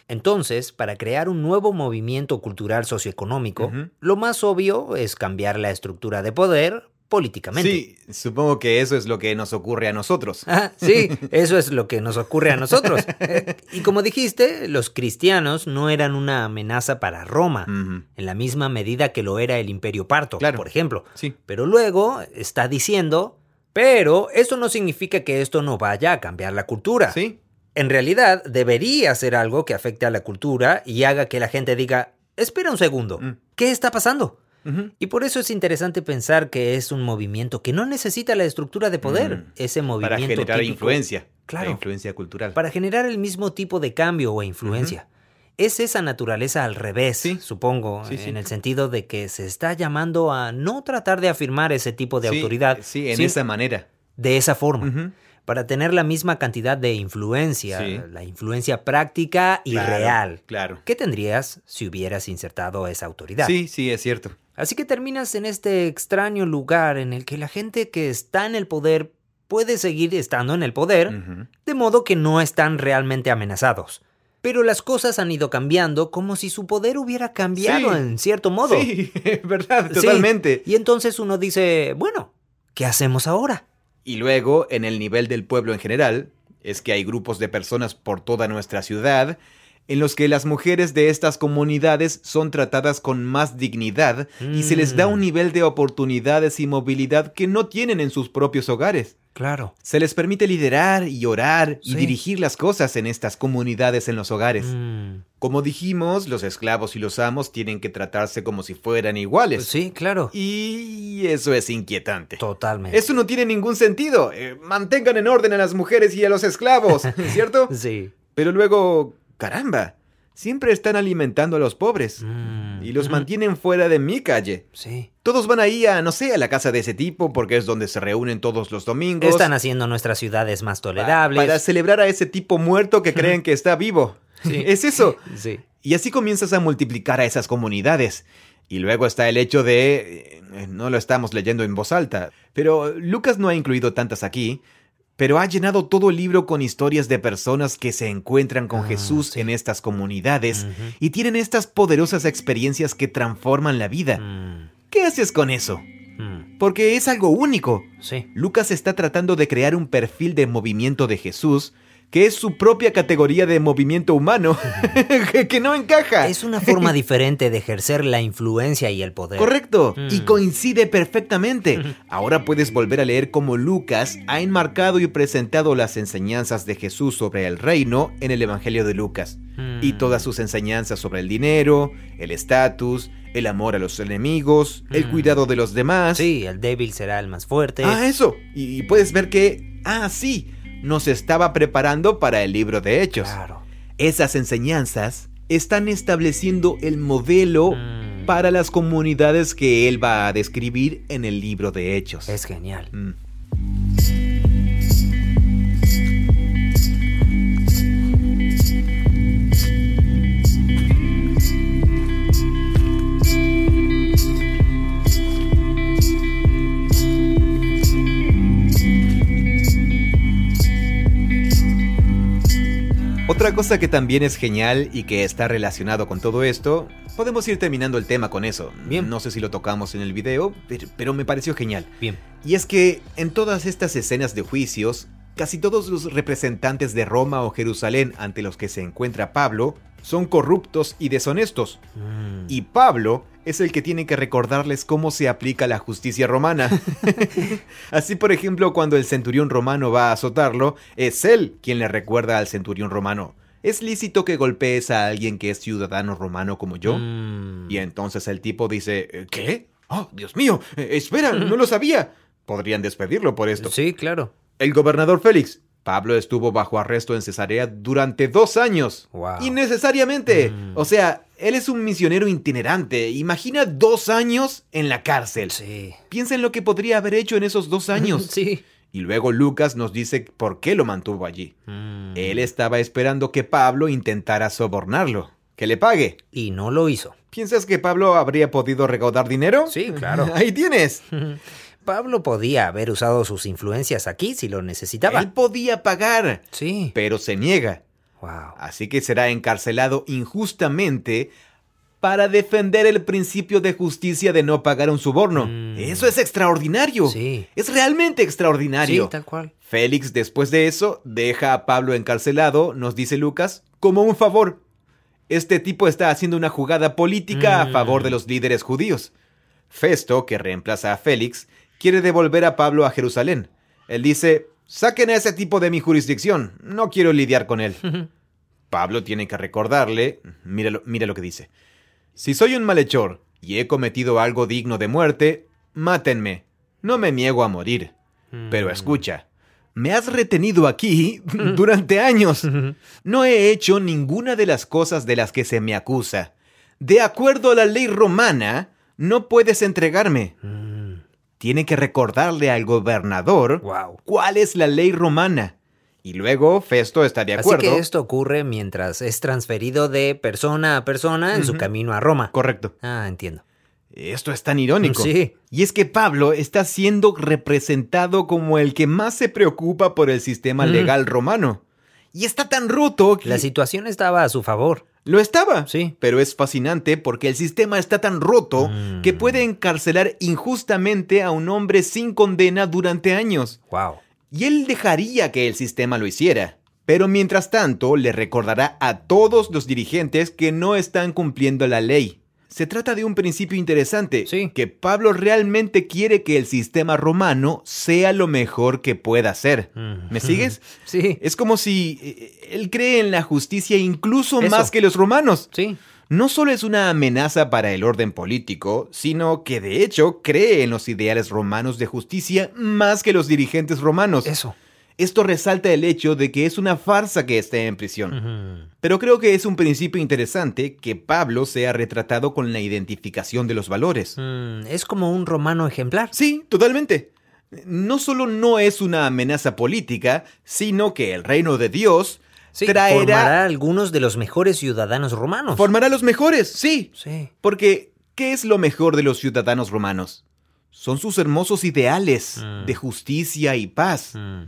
A: Entonces, para crear un nuevo movimiento cultural socioeconómico, lo más obvio es cambiar la estructura de poder políticamente.
B: Sí, supongo que eso es lo que nos ocurre a nosotros.
A: Ah, sí, eso es lo que nos ocurre a nosotros. Y como dijiste, los cristianos no eran una amenaza para Roma, en la misma medida que lo era el Imperio Parto,
B: Claro.
A: por ejemplo.
B: Sí.
A: Pero luego está diciendo, pero eso no significa que esto no vaya a cambiar la cultura.
B: Sí.
A: En realidad, debería ser algo que afecte a la cultura y haga que la gente diga, espera un segundo,
B: Mm.
A: ¿qué está pasando? Y por eso es interesante pensar que es un movimiento que no necesita la estructura de poder,
B: Mm.
A: ese movimiento
B: Para generar
A: típico-
B: influencia.
A: Claro.
B: La influencia cultural.
A: para generar el mismo tipo de cambio o influencia. Es esa naturaleza al revés,
B: Sí.
A: supongo,
B: Sí, sí.
A: en el sentido de que se está llamando a no tratar de afirmar ese tipo de autoridad
B: Sí, en esa manera.
A: de esa forma, para tener la misma cantidad de influencia,
B: Sí.
A: la influencia práctica y
B: Claro,
A: real.
B: Claro.
A: que tendrías si hubieras insertado esa autoridad?
B: Sí, sí, es cierto.
A: Así que terminas en este extraño lugar en el que la gente que está en el poder puede seguir estando en el poder, de modo que no están realmente amenazados. Pero las cosas han ido cambiando como si su poder hubiera cambiado
B: Sí.
A: en cierto modo.
B: Sí, verdad,
A: Sí.
B: totalmente.
A: Y entonces uno dice, bueno, ¿qué hacemos ahora?
B: Y luego, en el nivel del pueblo en general, es que hay grupos de personas por toda nuestra ciudad en los que las mujeres de estas comunidades son tratadas con más dignidad y se les da
A: Mm.
B: un nivel de oportunidades y movilidad que no tienen en sus propios hogares.
A: Claro.
B: Se les permite liderar y orar y dirigir las cosas en estas comunidades en los hogares.
A: Mm,
B: Como dijimos, los esclavos y los amos tienen que tratarse como si fueran iguales.
A: sí, claro.
B: Y eso es inquietante.
A: Totalmente.
B: Eso no tiene ningún sentido. Eh, mantengan en orden a las mujeres y a los esclavos, ¿cierto?
A: Sí.
B: Pero luego, caramba, siempre están alimentando a los pobres
A: Mm,
B: y los mantienen fuera de mi calle.
A: Sí.
B: Todos van ahí a, no sé, a la casa de ese tipo porque es donde se reúnen todos los domingos.
A: Están haciendo nuestras ciudades más
B: pa-
A: tolerables.
B: Para celebrar a ese tipo muerto que creen que está vivo.
A: Sí.
B: Es eso.
A: Sí.
B: Y así comienzas a multiplicar a esas comunidades. Y luego está el hecho de... eh, No lo estamos leyendo en voz alta, pero Lucas no ha incluido tantas aquí, pero ha llenado todo el libro con historias de personas que se encuentran con
A: Ah,
B: Jesús
A: sí.
B: en estas comunidades y tienen estas poderosas experiencias que transforman la vida.
A: Mm,
B: ¿Qué haces con eso?
A: mm,
B: Porque es algo único.
A: Sí.
B: Lucas está tratando de crear un perfil de movimiento de Jesús que es su propia categoría de movimiento humano que- no encaja.
A: Es una forma diferente de ejercer la influencia y el poder.
B: Correcto,
A: Mm.
B: y coincide perfectamente. Ahora puedes volver a leer cómo Lucas ha enmarcado y presentado las enseñanzas de Jesús sobre el reino en el Evangelio de Lucas,
A: Mm.
B: y todas sus enseñanzas sobre el dinero, el estatus, el amor a los enemigos, el
A: Mm.
B: cuidado de los demás.
A: Sí, el débil será el más fuerte.
B: Ah, eso. Y, y puedes ver que, ah, sí, nos estaba preparando para el libro de Hechos.
A: claro.
B: Esas enseñanzas están estableciendo el modelo
A: Mm.
B: para las comunidades que él va a describir en el libro de Hechos.
A: Es genial.
B: Mm. Otra cosa que también es genial y que está relacionado con todo esto, podemos ir terminando el tema con eso.
A: Bien.
B: No sé si lo tocamos en el video, pero, me pareció genial.
A: Bien.
B: Y es que en todas estas escenas de juicios, casi todos los representantes de Roma o Jerusalén ante los que se encuentra Pablo son corruptos y deshonestos.
A: Mm.
B: Y Pablo es el que tiene que recordarles cómo se aplica la justicia romana. Así, por ejemplo, cuando el centurión romano va a azotarlo, es él quien le recuerda al centurión romano. ¿Es lícito que golpees a alguien que es ciudadano romano como yo?
A: Mm.
B: Y entonces el tipo dice, "¿Eh, ¿qué? Oh, Dios mío, eh, espera, no lo sabía. Podrían despedirlo por esto.
A: Sí, claro.
B: El gobernador Félix. Pablo estuvo bajo arresto en Cesarea durante dos años.
A: Wow.
B: Innecesariamente.
A: Mm.
B: O sea, él es un misionero itinerante. Imagina dos años en la cárcel.
A: Sí.
B: Piensa en lo que podría haber hecho en esos dos años.
A: Sí.
B: Y luego Lucas nos dice por qué lo mantuvo allí.
A: Mm.
B: Él estaba esperando que Pablo intentara sobornarlo. Que le pague.
A: Y no lo hizo.
B: ¿Piensas que Pablo habría podido recaudar dinero?
A: Sí, claro.
B: Ahí tienes.
A: Pablo podía haber usado sus influencias aquí si lo necesitaba.
B: Él podía pagar,
A: Sí.
B: pero se niega.
A: Wow.
B: Así que será encarcelado injustamente para defender el principio de justicia de no pagar un soborno.
A: Mm.
B: Eso es extraordinario.
A: Sí.
B: Es realmente extraordinario.
A: Sí, tal cual.
B: Félix, después de eso, deja a Pablo encarcelado, nos dice Lucas, como un favor. Este tipo está haciendo una jugada política a
A: Mm.
B: favor de los líderes judíos. Festo, que reemplaza a Félix, quiere devolver a Pablo a Jerusalén. Él dice, saquen a ese tipo de mi jurisdicción, no quiero lidiar con él. Pablo tiene que recordarle, mira lo, mira lo que dice, si soy un malhechor y he cometido algo digno de muerte, mátenme, no me niego a morir. Pero
A: Mm.
B: escucha, me has retenido aquí durante años. No he hecho ninguna de las cosas de las que se me acusa. De acuerdo a la ley romana, no puedes entregarme.
A: Mm.
B: Tiene que recordarle al gobernador
A: Wow.
B: cuál es la ley romana. Y luego Festo está de
A: Así
B: acuerdo.
A: que esto ocurre mientras es transferido de persona a persona en su camino a Roma.
B: Correcto.
A: Ah, entiendo.
B: Esto es tan irónico.
A: Sí.
B: Y es que Pablo está siendo representado como el que más se preocupa por el sistema
A: Mm.
B: legal romano. Y está tan roto que...
A: La situación estaba a su favor.
B: Lo estaba.
A: Sí.
B: Pero es fascinante porque el sistema está tan roto
A: Mm.
B: que puede encarcelar injustamente a un hombre sin condena durante años.
A: Wow.
B: Y él dejaría que el sistema lo hiciera. Pero mientras tanto, le recordará a todos los dirigentes que no están cumpliendo la ley. Se trata de un principio interesante,
A: Sí.
B: que Pablo realmente quiere que el sistema romano sea lo mejor que pueda ser.
A: Mm.
B: ¿Me sigues?
A: Sí.
B: Es como si eh, él cree en la justicia incluso
A: Eso.
B: más que los romanos.
A: Sí.
B: No solo es una amenaza para el orden político, sino que de hecho cree en los ideales romanos de justicia más que los dirigentes romanos.
A: Eso.
B: Esto resalta el hecho de que es una farsa que esté en prisión. Pero creo que es un principio interesante que Pablo sea retratado con la identificación de los valores.
A: Mm, es como un romano ejemplar.
B: Sí, totalmente. No solo no es una amenaza política, sino que el reino de Dios
A: Sí,
B: traerá...
A: formará algunos de los mejores ciudadanos romanos.
B: Formará los mejores, sí.
A: sí.
B: Porque, ¿qué es lo mejor de los ciudadanos romanos? Son sus hermosos ideales
A: Mm.
B: de justicia y paz.
A: Mm,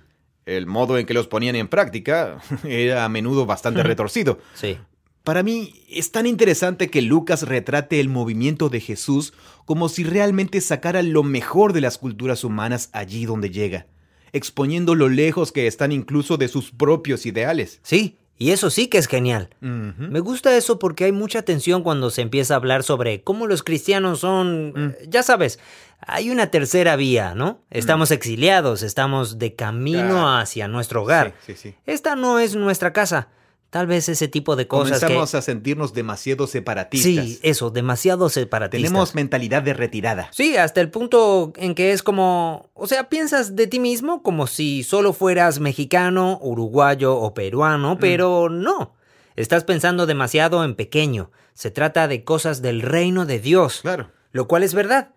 B: El modo en que los ponían en práctica era a menudo bastante retorcido.
A: sí.
B: Para mí es tan interesante que Lucas retrate el movimiento de Jesús como si realmente sacara lo mejor de las culturas humanas allí donde llega, exponiendo lo lejos que están incluso de sus propios ideales.
A: Sí, y eso sí que es genial. Me gusta eso porque hay mucha tensión cuando se empieza a hablar sobre cómo los cristianos son,
B: Mm.
A: eh, ya sabes, hay una tercera vía, ¿no? Estamos exiliados, estamos de camino hacia nuestro hogar.
B: Sí, sí, sí.
A: Esta no es nuestra casa. Tal vez ese tipo de cosas
B: Comenzamos
A: que...
B: a sentirnos demasiado separatistas.
A: Sí, eso, demasiado separatistas.
B: Tenemos mentalidad de retirada.
A: Sí, hasta el punto en que es como, o sea, piensas de ti mismo como si solo fueras mexicano, uruguayo o
B: Mm.
A: peruano, pero no. Estás pensando demasiado en pequeño. Se trata de cosas del reino de Dios.
B: Claro.
A: Lo cual es verdad.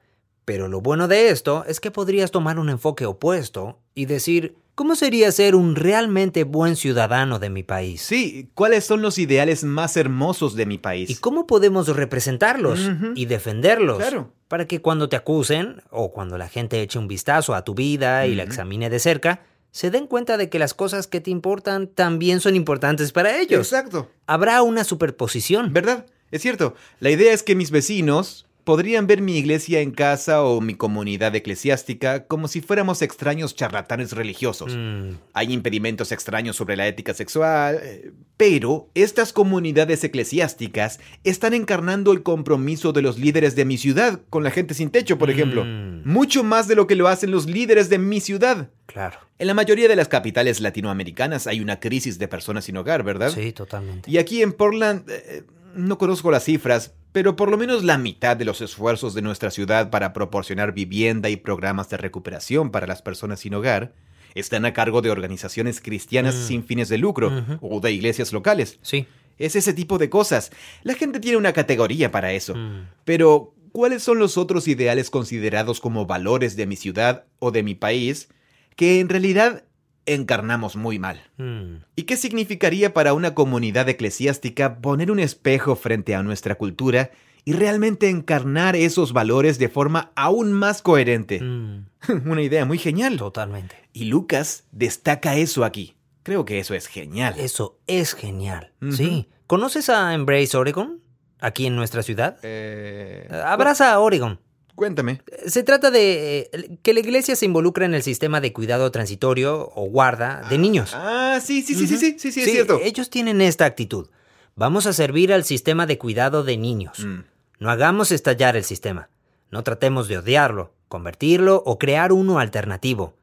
A: Pero lo bueno de esto es que podrías tomar un enfoque opuesto y decir, ¿cómo sería ser un realmente buen ciudadano de mi país?
B: Sí, ¿cuáles son los ideales más hermosos de mi país?
A: ¿Y cómo podemos representarlos y defenderlos?
B: Claro.
A: Para que cuando te acusen o cuando la gente eche un vistazo a tu vida y la examine de cerca, se den cuenta de que las cosas que te importan también son importantes para ellos.
B: Exacto.
A: Habrá una superposición.
B: ¿Verdad? Es cierto. La idea es que mis vecinos podrían ver mi iglesia en casa o mi comunidad eclesiástica como si fuéramos extraños charlatanes religiosos.
A: Mm,
B: Hay impedimentos extraños sobre la ética sexual, eh, pero estas comunidades eclesiásticas están encarnando el compromiso de los líderes de mi ciudad con la gente sin techo, por ejemplo.
A: Mm.
B: Mucho más de lo que lo hacen los líderes de mi ciudad.
A: claro.
B: En la mayoría de las capitales latinoamericanas hay una crisis de personas sin hogar, ¿verdad?
A: Sí, totalmente.
B: Y aquí en Portland, eh, no conozco las cifras, pero por lo menos la mitad de los esfuerzos de nuestra ciudad para proporcionar vivienda y programas de recuperación para las personas sin hogar están a cargo de organizaciones cristianas
A: Mm.
B: sin fines de lucro o de iglesias locales.
A: Sí.
B: Es ese tipo de cosas. La gente tiene una categoría para eso.
A: Mm.
B: Pero, ¿cuáles son los otros ideales considerados como valores de mi ciudad o de mi país que en realidad encarnamos muy mal?
A: Mm.
B: ¿Y qué significaría para una comunidad eclesiástica poner un espejo frente a nuestra cultura y realmente encarnar esos valores de forma aún más coherente?
A: Mm.
B: Una idea muy genial.
A: Totalmente.
B: Y Lucas destaca eso aquí. Creo que eso es genial.
A: Eso es genial. Sí. ¿Conoces a Embrace Oregon? Aquí en nuestra ciudad.
B: Eh,
A: Abraza a Oregon.
B: Cuéntame.
A: Se trata de eh, que la iglesia se involucre en el sistema de cuidado transitorio o guarda de niños.
B: Ah, sí, sí, sí, sí, sí, sí, sí, es cierto.
A: Ellos tienen esta actitud. Vamos a servir al sistema de cuidado de niños.
B: Mm,
A: No hagamos estallar el sistema. No tratemos de odiarlo, convertirlo o crear uno alternativo.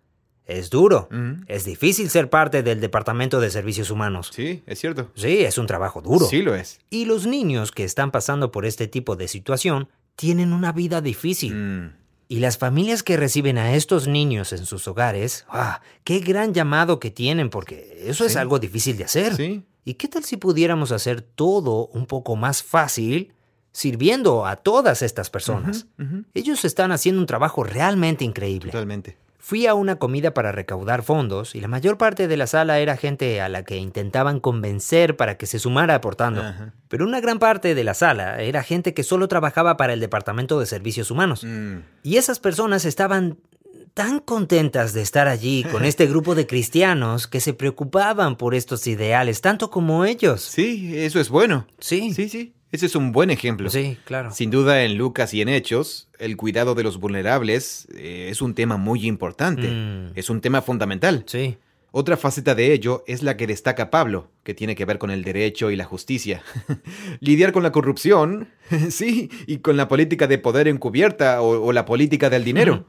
A: Es duro.
B: mm.
A: Es difícil ser parte del Departamento de Servicios Humanos.
B: Sí, es cierto.
A: Sí, es un trabajo duro.
B: Sí lo es.
A: Y los niños que están pasando por este tipo de situación tienen una vida difícil.
B: Mm,
A: Y las familias que reciben a estos niños en sus hogares, ¡ah! ¡Qué gran llamado que tienen! Porque eso es algo difícil de hacer.
B: Sí.
A: ¿Y qué tal si pudiéramos hacer todo un poco más fácil sirviendo a todas estas personas? Ellos están haciendo un trabajo realmente increíble.
B: Totalmente.
A: Fui a una comida para recaudar fondos y la mayor parte de la sala era gente a la que intentaban convencer para que se sumara aportando.
B: Ajá.
A: Pero una gran parte de la sala era gente que solo trabajaba para el Departamento de Servicios Humanos.
B: Mm,
A: Y esas personas estaban tan contentas de estar allí con este grupo de cristianos que se preocupaban por estos ideales tanto como ellos.
B: Sí, eso es bueno.
A: Sí,
B: Sí, sí. Ese es un buen ejemplo.
A: sí, claro.
B: Sin duda, en Lucas y en Hechos, el cuidado de los vulnerables eh, es un tema muy importante.
A: Mm.
B: Es un tema fundamental.
A: Sí,
B: Otra faceta de ello es la que destaca Pablo, que tiene que ver con el derecho y la justicia. Lidiar con la corrupción, sí, y con la política de poder encubierta o, o la política del dinero.
A: Mm.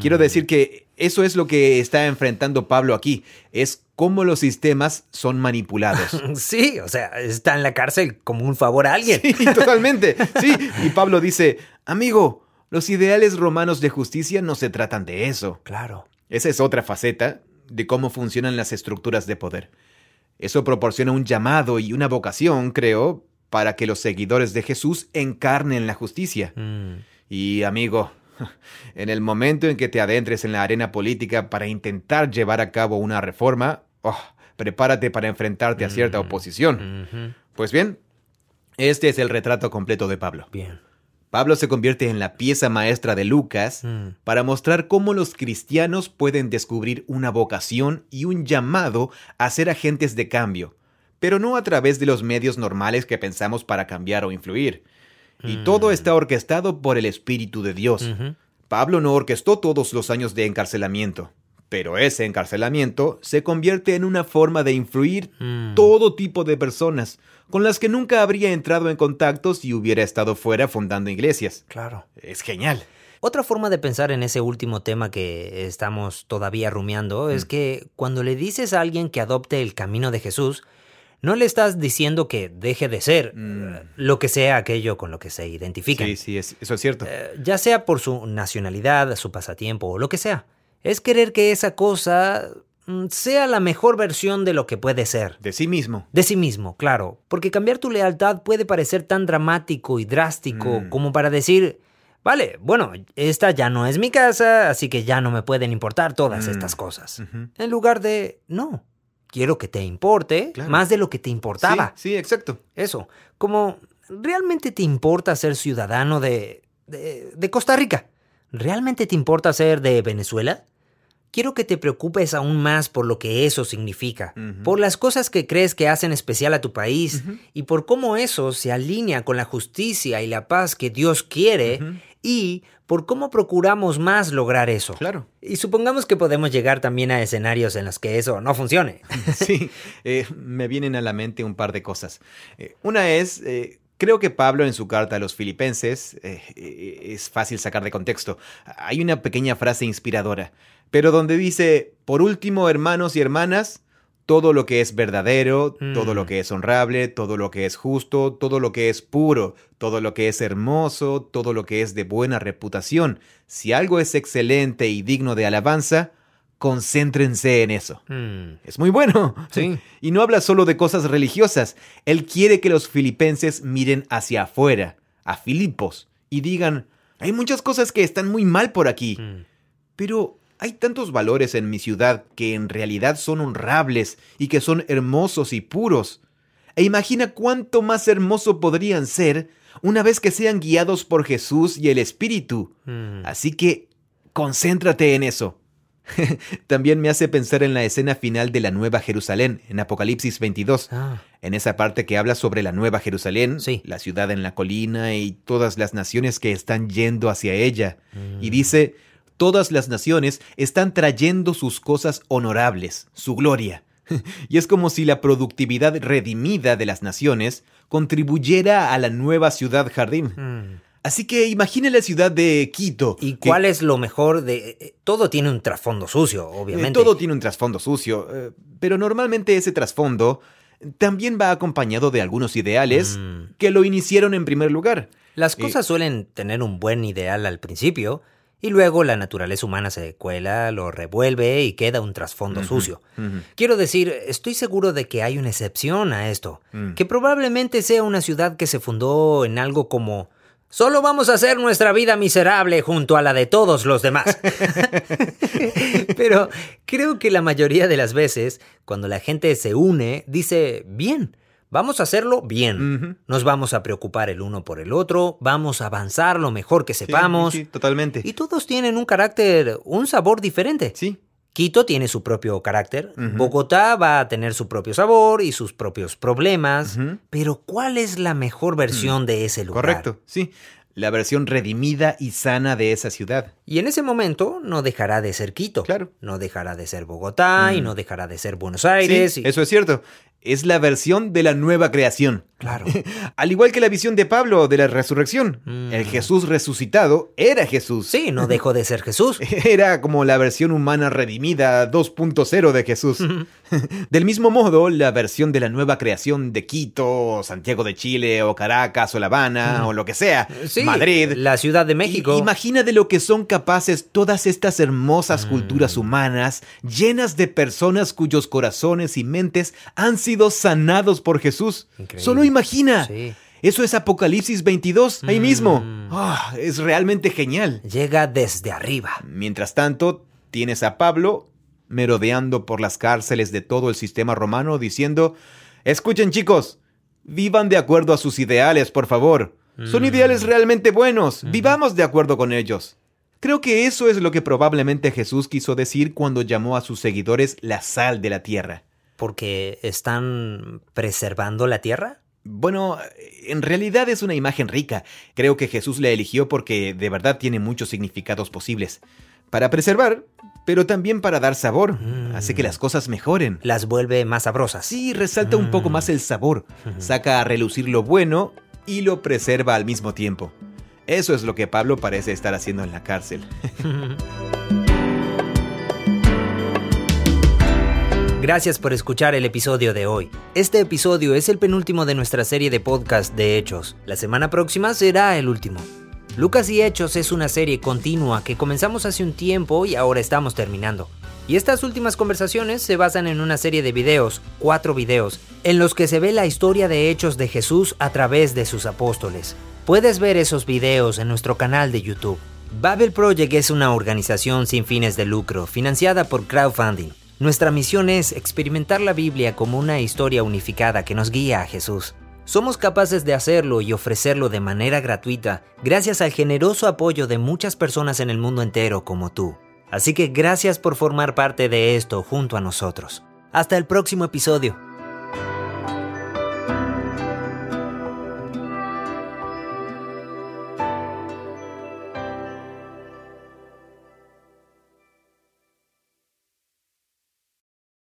B: Quiero decir que eso es lo que está enfrentando Pablo aquí, es cómo los sistemas son manipulados.
A: Sí, o sea, está en la cárcel como un favor a alguien.
B: Sí, totalmente. Sí, y Pablo dice, amigo, los ideales romanos de justicia no se tratan de eso.
A: Claro.
B: Esa es otra faceta de cómo funcionan las estructuras de poder. Eso proporciona un llamado y una vocación, creo, para que los seguidores de Jesús encarnen la justicia.
A: Mm.
B: Y amigo, en el momento en que te adentres en la arena política para intentar llevar a cabo una reforma, oh, prepárate para enfrentarte a cierta
A: Mm.
B: oposición. Pues bien, este es el retrato completo de Pablo.
A: Bien.
B: Pablo se convierte en la pieza maestra de Lucas
A: Mm.
B: para mostrar cómo los cristianos pueden descubrir una vocación y un llamado a ser agentes de cambio, pero no a través de los medios normales que pensamos para cambiar o influir. Y todo está orquestado por el Espíritu de Dios. Pablo no orquestó todos los años de encarcelamiento, pero ese encarcelamiento se convierte en una forma de influir
A: Mm.
B: todo tipo de personas con las que nunca habría entrado en contacto si hubiera estado fuera fundando iglesias.
A: Claro.
B: Es genial.
A: Otra forma de pensar en ese último tema que estamos todavía rumiando es que cuando le dices a alguien que adopte el camino de Jesús, no le estás diciendo que deje de ser
B: Mm.
A: lo que sea aquello con lo que se identifican.
B: Sí, sí, es- eso es cierto.
A: Eh, ya sea por su nacionalidad, su pasatiempo o lo que sea. Es querer que esa cosa mm, sea la mejor versión de lo que puede ser.
B: De sí mismo.
A: De sí mismo, claro. Porque cambiar tu lealtad puede parecer tan dramático y drástico
B: Mm.
A: como para decir, vale, bueno, esta ya no es mi casa, así que ya no me pueden importar todas
B: Mm.
A: estas cosas. En lugar de, no, quiero que te importe
B: Claro.
A: más de lo que te importaba.
B: Sí, sí, exacto.
A: Eso, como, ¿realmente te importa ser ciudadano de, de, de Costa Rica? ¿Realmente te importa ser de Venezuela? Quiero que te preocupes aún más por lo que eso significa, por las cosas que crees que hacen especial a tu país y por cómo eso se alinea con la justicia y la paz que Dios quiere. Y por cómo procuramos más lograr eso.
B: Claro.
A: Y supongamos que podemos llegar también a escenarios en los que eso no funcione.
B: Sí, eh, me vienen a la mente un par de cosas. Eh, una es, eh, creo que Pablo en su carta a los filipenses, eh, es fácil sacar de contexto, hay una pequeña frase inspiradora, pero donde dice, por último, hermanos y hermanas, todo lo que es verdadero, todo
A: Mm.
B: lo que es honrable, todo lo que es justo, todo lo que es puro, todo lo que es hermoso, todo lo que es de buena reputación, si algo es excelente y digno de alabanza, concéntrense en eso.
A: Mm,
B: Es muy bueno.
A: Sí.
B: Y no habla solo de cosas religiosas. Él quiere que los filipenses miren hacia afuera, a Filipos, y digan, hay muchas cosas que están muy mal por aquí,
A: mm.
B: pero hay tantos valores en mi ciudad que en realidad son honrables y que son hermosos y puros. E imagina cuánto más hermoso podrían ser una vez que sean guiados por Jesús y el Espíritu.
A: Mm.
B: Así que concéntrate en eso. También me hace pensar en la escena final de la Nueva Jerusalén, en Apocalipsis 22,
A: Ah,
B: en esa parte que habla sobre la Nueva Jerusalén,
A: Sí.
B: la ciudad en la colina y todas las naciones que están yendo hacia ella. Y
A: Mm.
B: dice, todas las naciones están trayendo sus cosas honorables, su gloria. Y es como si la productividad redimida de las naciones contribuyera a la nueva ciudad jardín.
A: mm.
B: Así que imagine la ciudad de Quito.
A: ¿Y
B: que-
A: cuál es lo mejor de...? eh, Todo tiene un trasfondo sucio,
B: Eh,
A: obviamente.
B: todo tiene un trasfondo sucio, eh, pero normalmente ese trasfondo también va acompañado de algunos ideales
A: Mm.
B: que lo iniciaron en primer lugar.
A: Las
B: Eh,
A: cosas suelen tener un buen ideal al principio y luego la naturaleza humana se cuela, lo revuelve y queda un trasfondo sucio. Quiero decir, estoy seguro de que hay una excepción a esto,
B: Mm.
A: que probablemente sea una ciudad que se fundó en algo como Solo vamos a hacer nuestra vida miserable junto a la de todos los demás. Pero creo que la mayoría de las veces, cuando la gente se une, dice, bien, vamos a hacerlo bien. Nos vamos a preocupar el uno por el otro, vamos a avanzar lo mejor que sepamos.
B: Sí, sí, totalmente.
A: Y todos tienen un carácter, un sabor diferente.
B: Sí,
A: Quito tiene su propio carácter. Bogotá va a tener su propio sabor y sus propios problemas, pero ¿cuál es la mejor versión de ese lugar?
B: correcto, sí. La versión redimida y sana de esa ciudad.
A: Y en ese momento no dejará de ser Quito,
B: Claro.
A: no dejará de ser Bogotá y
B: Mm.
A: no dejará de ser Buenos Aires.
B: Sí,
A: y-
B: eso es cierto. Es la versión de la nueva creación.
A: Claro.
B: Al igual que la visión de Pablo de la resurrección.
A: Mm.
B: El Jesús resucitado era Jesús.
A: Sí, no dejó de ser Jesús.
B: Era como la versión humana redimida 2.0 de Jesús. Del mismo modo, la versión de la nueva creación de Quito, o Santiago de Chile, o Caracas, o La Habana, o lo que sea,
A: Sí,
B: Madrid.
A: la Ciudad de México.
B: Imagina de lo que son capaces todas estas
A: Mm.
B: hermosas culturas humanas, llenas de personas cuyos corazones y mentes han sido sanados por Jesús.
A: Increíble.
B: Solo imagina.
A: Sí.
B: Eso es Apocalipsis 22, ahí mismo.
A: Mm.
B: Ah, es realmente genial.
A: Llega desde arriba.
B: Mientras tanto, tienes a Pablo merodeando por las cárceles de todo el sistema romano diciendo, escuchen chicos, vivan de acuerdo a sus ideales, por favor. Son
A: Mm.
B: ideales realmente buenos, vivamos de acuerdo con ellos. Creo que eso es lo que probablemente Jesús quiso decir cuando llamó a sus seguidores la sal de la tierra.
A: ¿Porque están preservando la tierra?
B: Bueno, en realidad es una imagen rica. Creo que Jesús la eligió porque de verdad tiene muchos significados posibles. Para preservar, pero también para dar sabor.
A: Mm.
B: Hace que las cosas mejoren.
A: Las vuelve más sabrosas.
B: Sí, resalta un poco
A: Mm.
B: más el sabor. Saca a relucir lo bueno y lo preserva al mismo tiempo. Eso es lo que Pablo parece estar haciendo en la cárcel.
A: Gracias por escuchar el episodio de hoy. Este episodio es el penúltimo de nuestra serie de podcast de Hechos. La semana próxima será el último. Lucas y Hechos es una serie continua que comenzamos hace un tiempo y ahora estamos terminando. Y estas últimas conversaciones se basan en una serie de videos, cuatro videos, en los que se ve la historia de hechos de Jesús a través de sus apóstoles. Puedes ver esos videos en nuestro canal de YouTube. Babel Project es una organización sin fines de lucro, financiada por crowdfunding. Nuestra misión es experimentar la Biblia como una historia unificada que nos guía a Jesús. Somos capaces de hacerlo y ofrecerlo de manera gratuita gracias al generoso apoyo de muchas personas en el mundo entero como tú. Así que gracias por formar parte de esto junto a nosotros. Hasta el próximo episodio.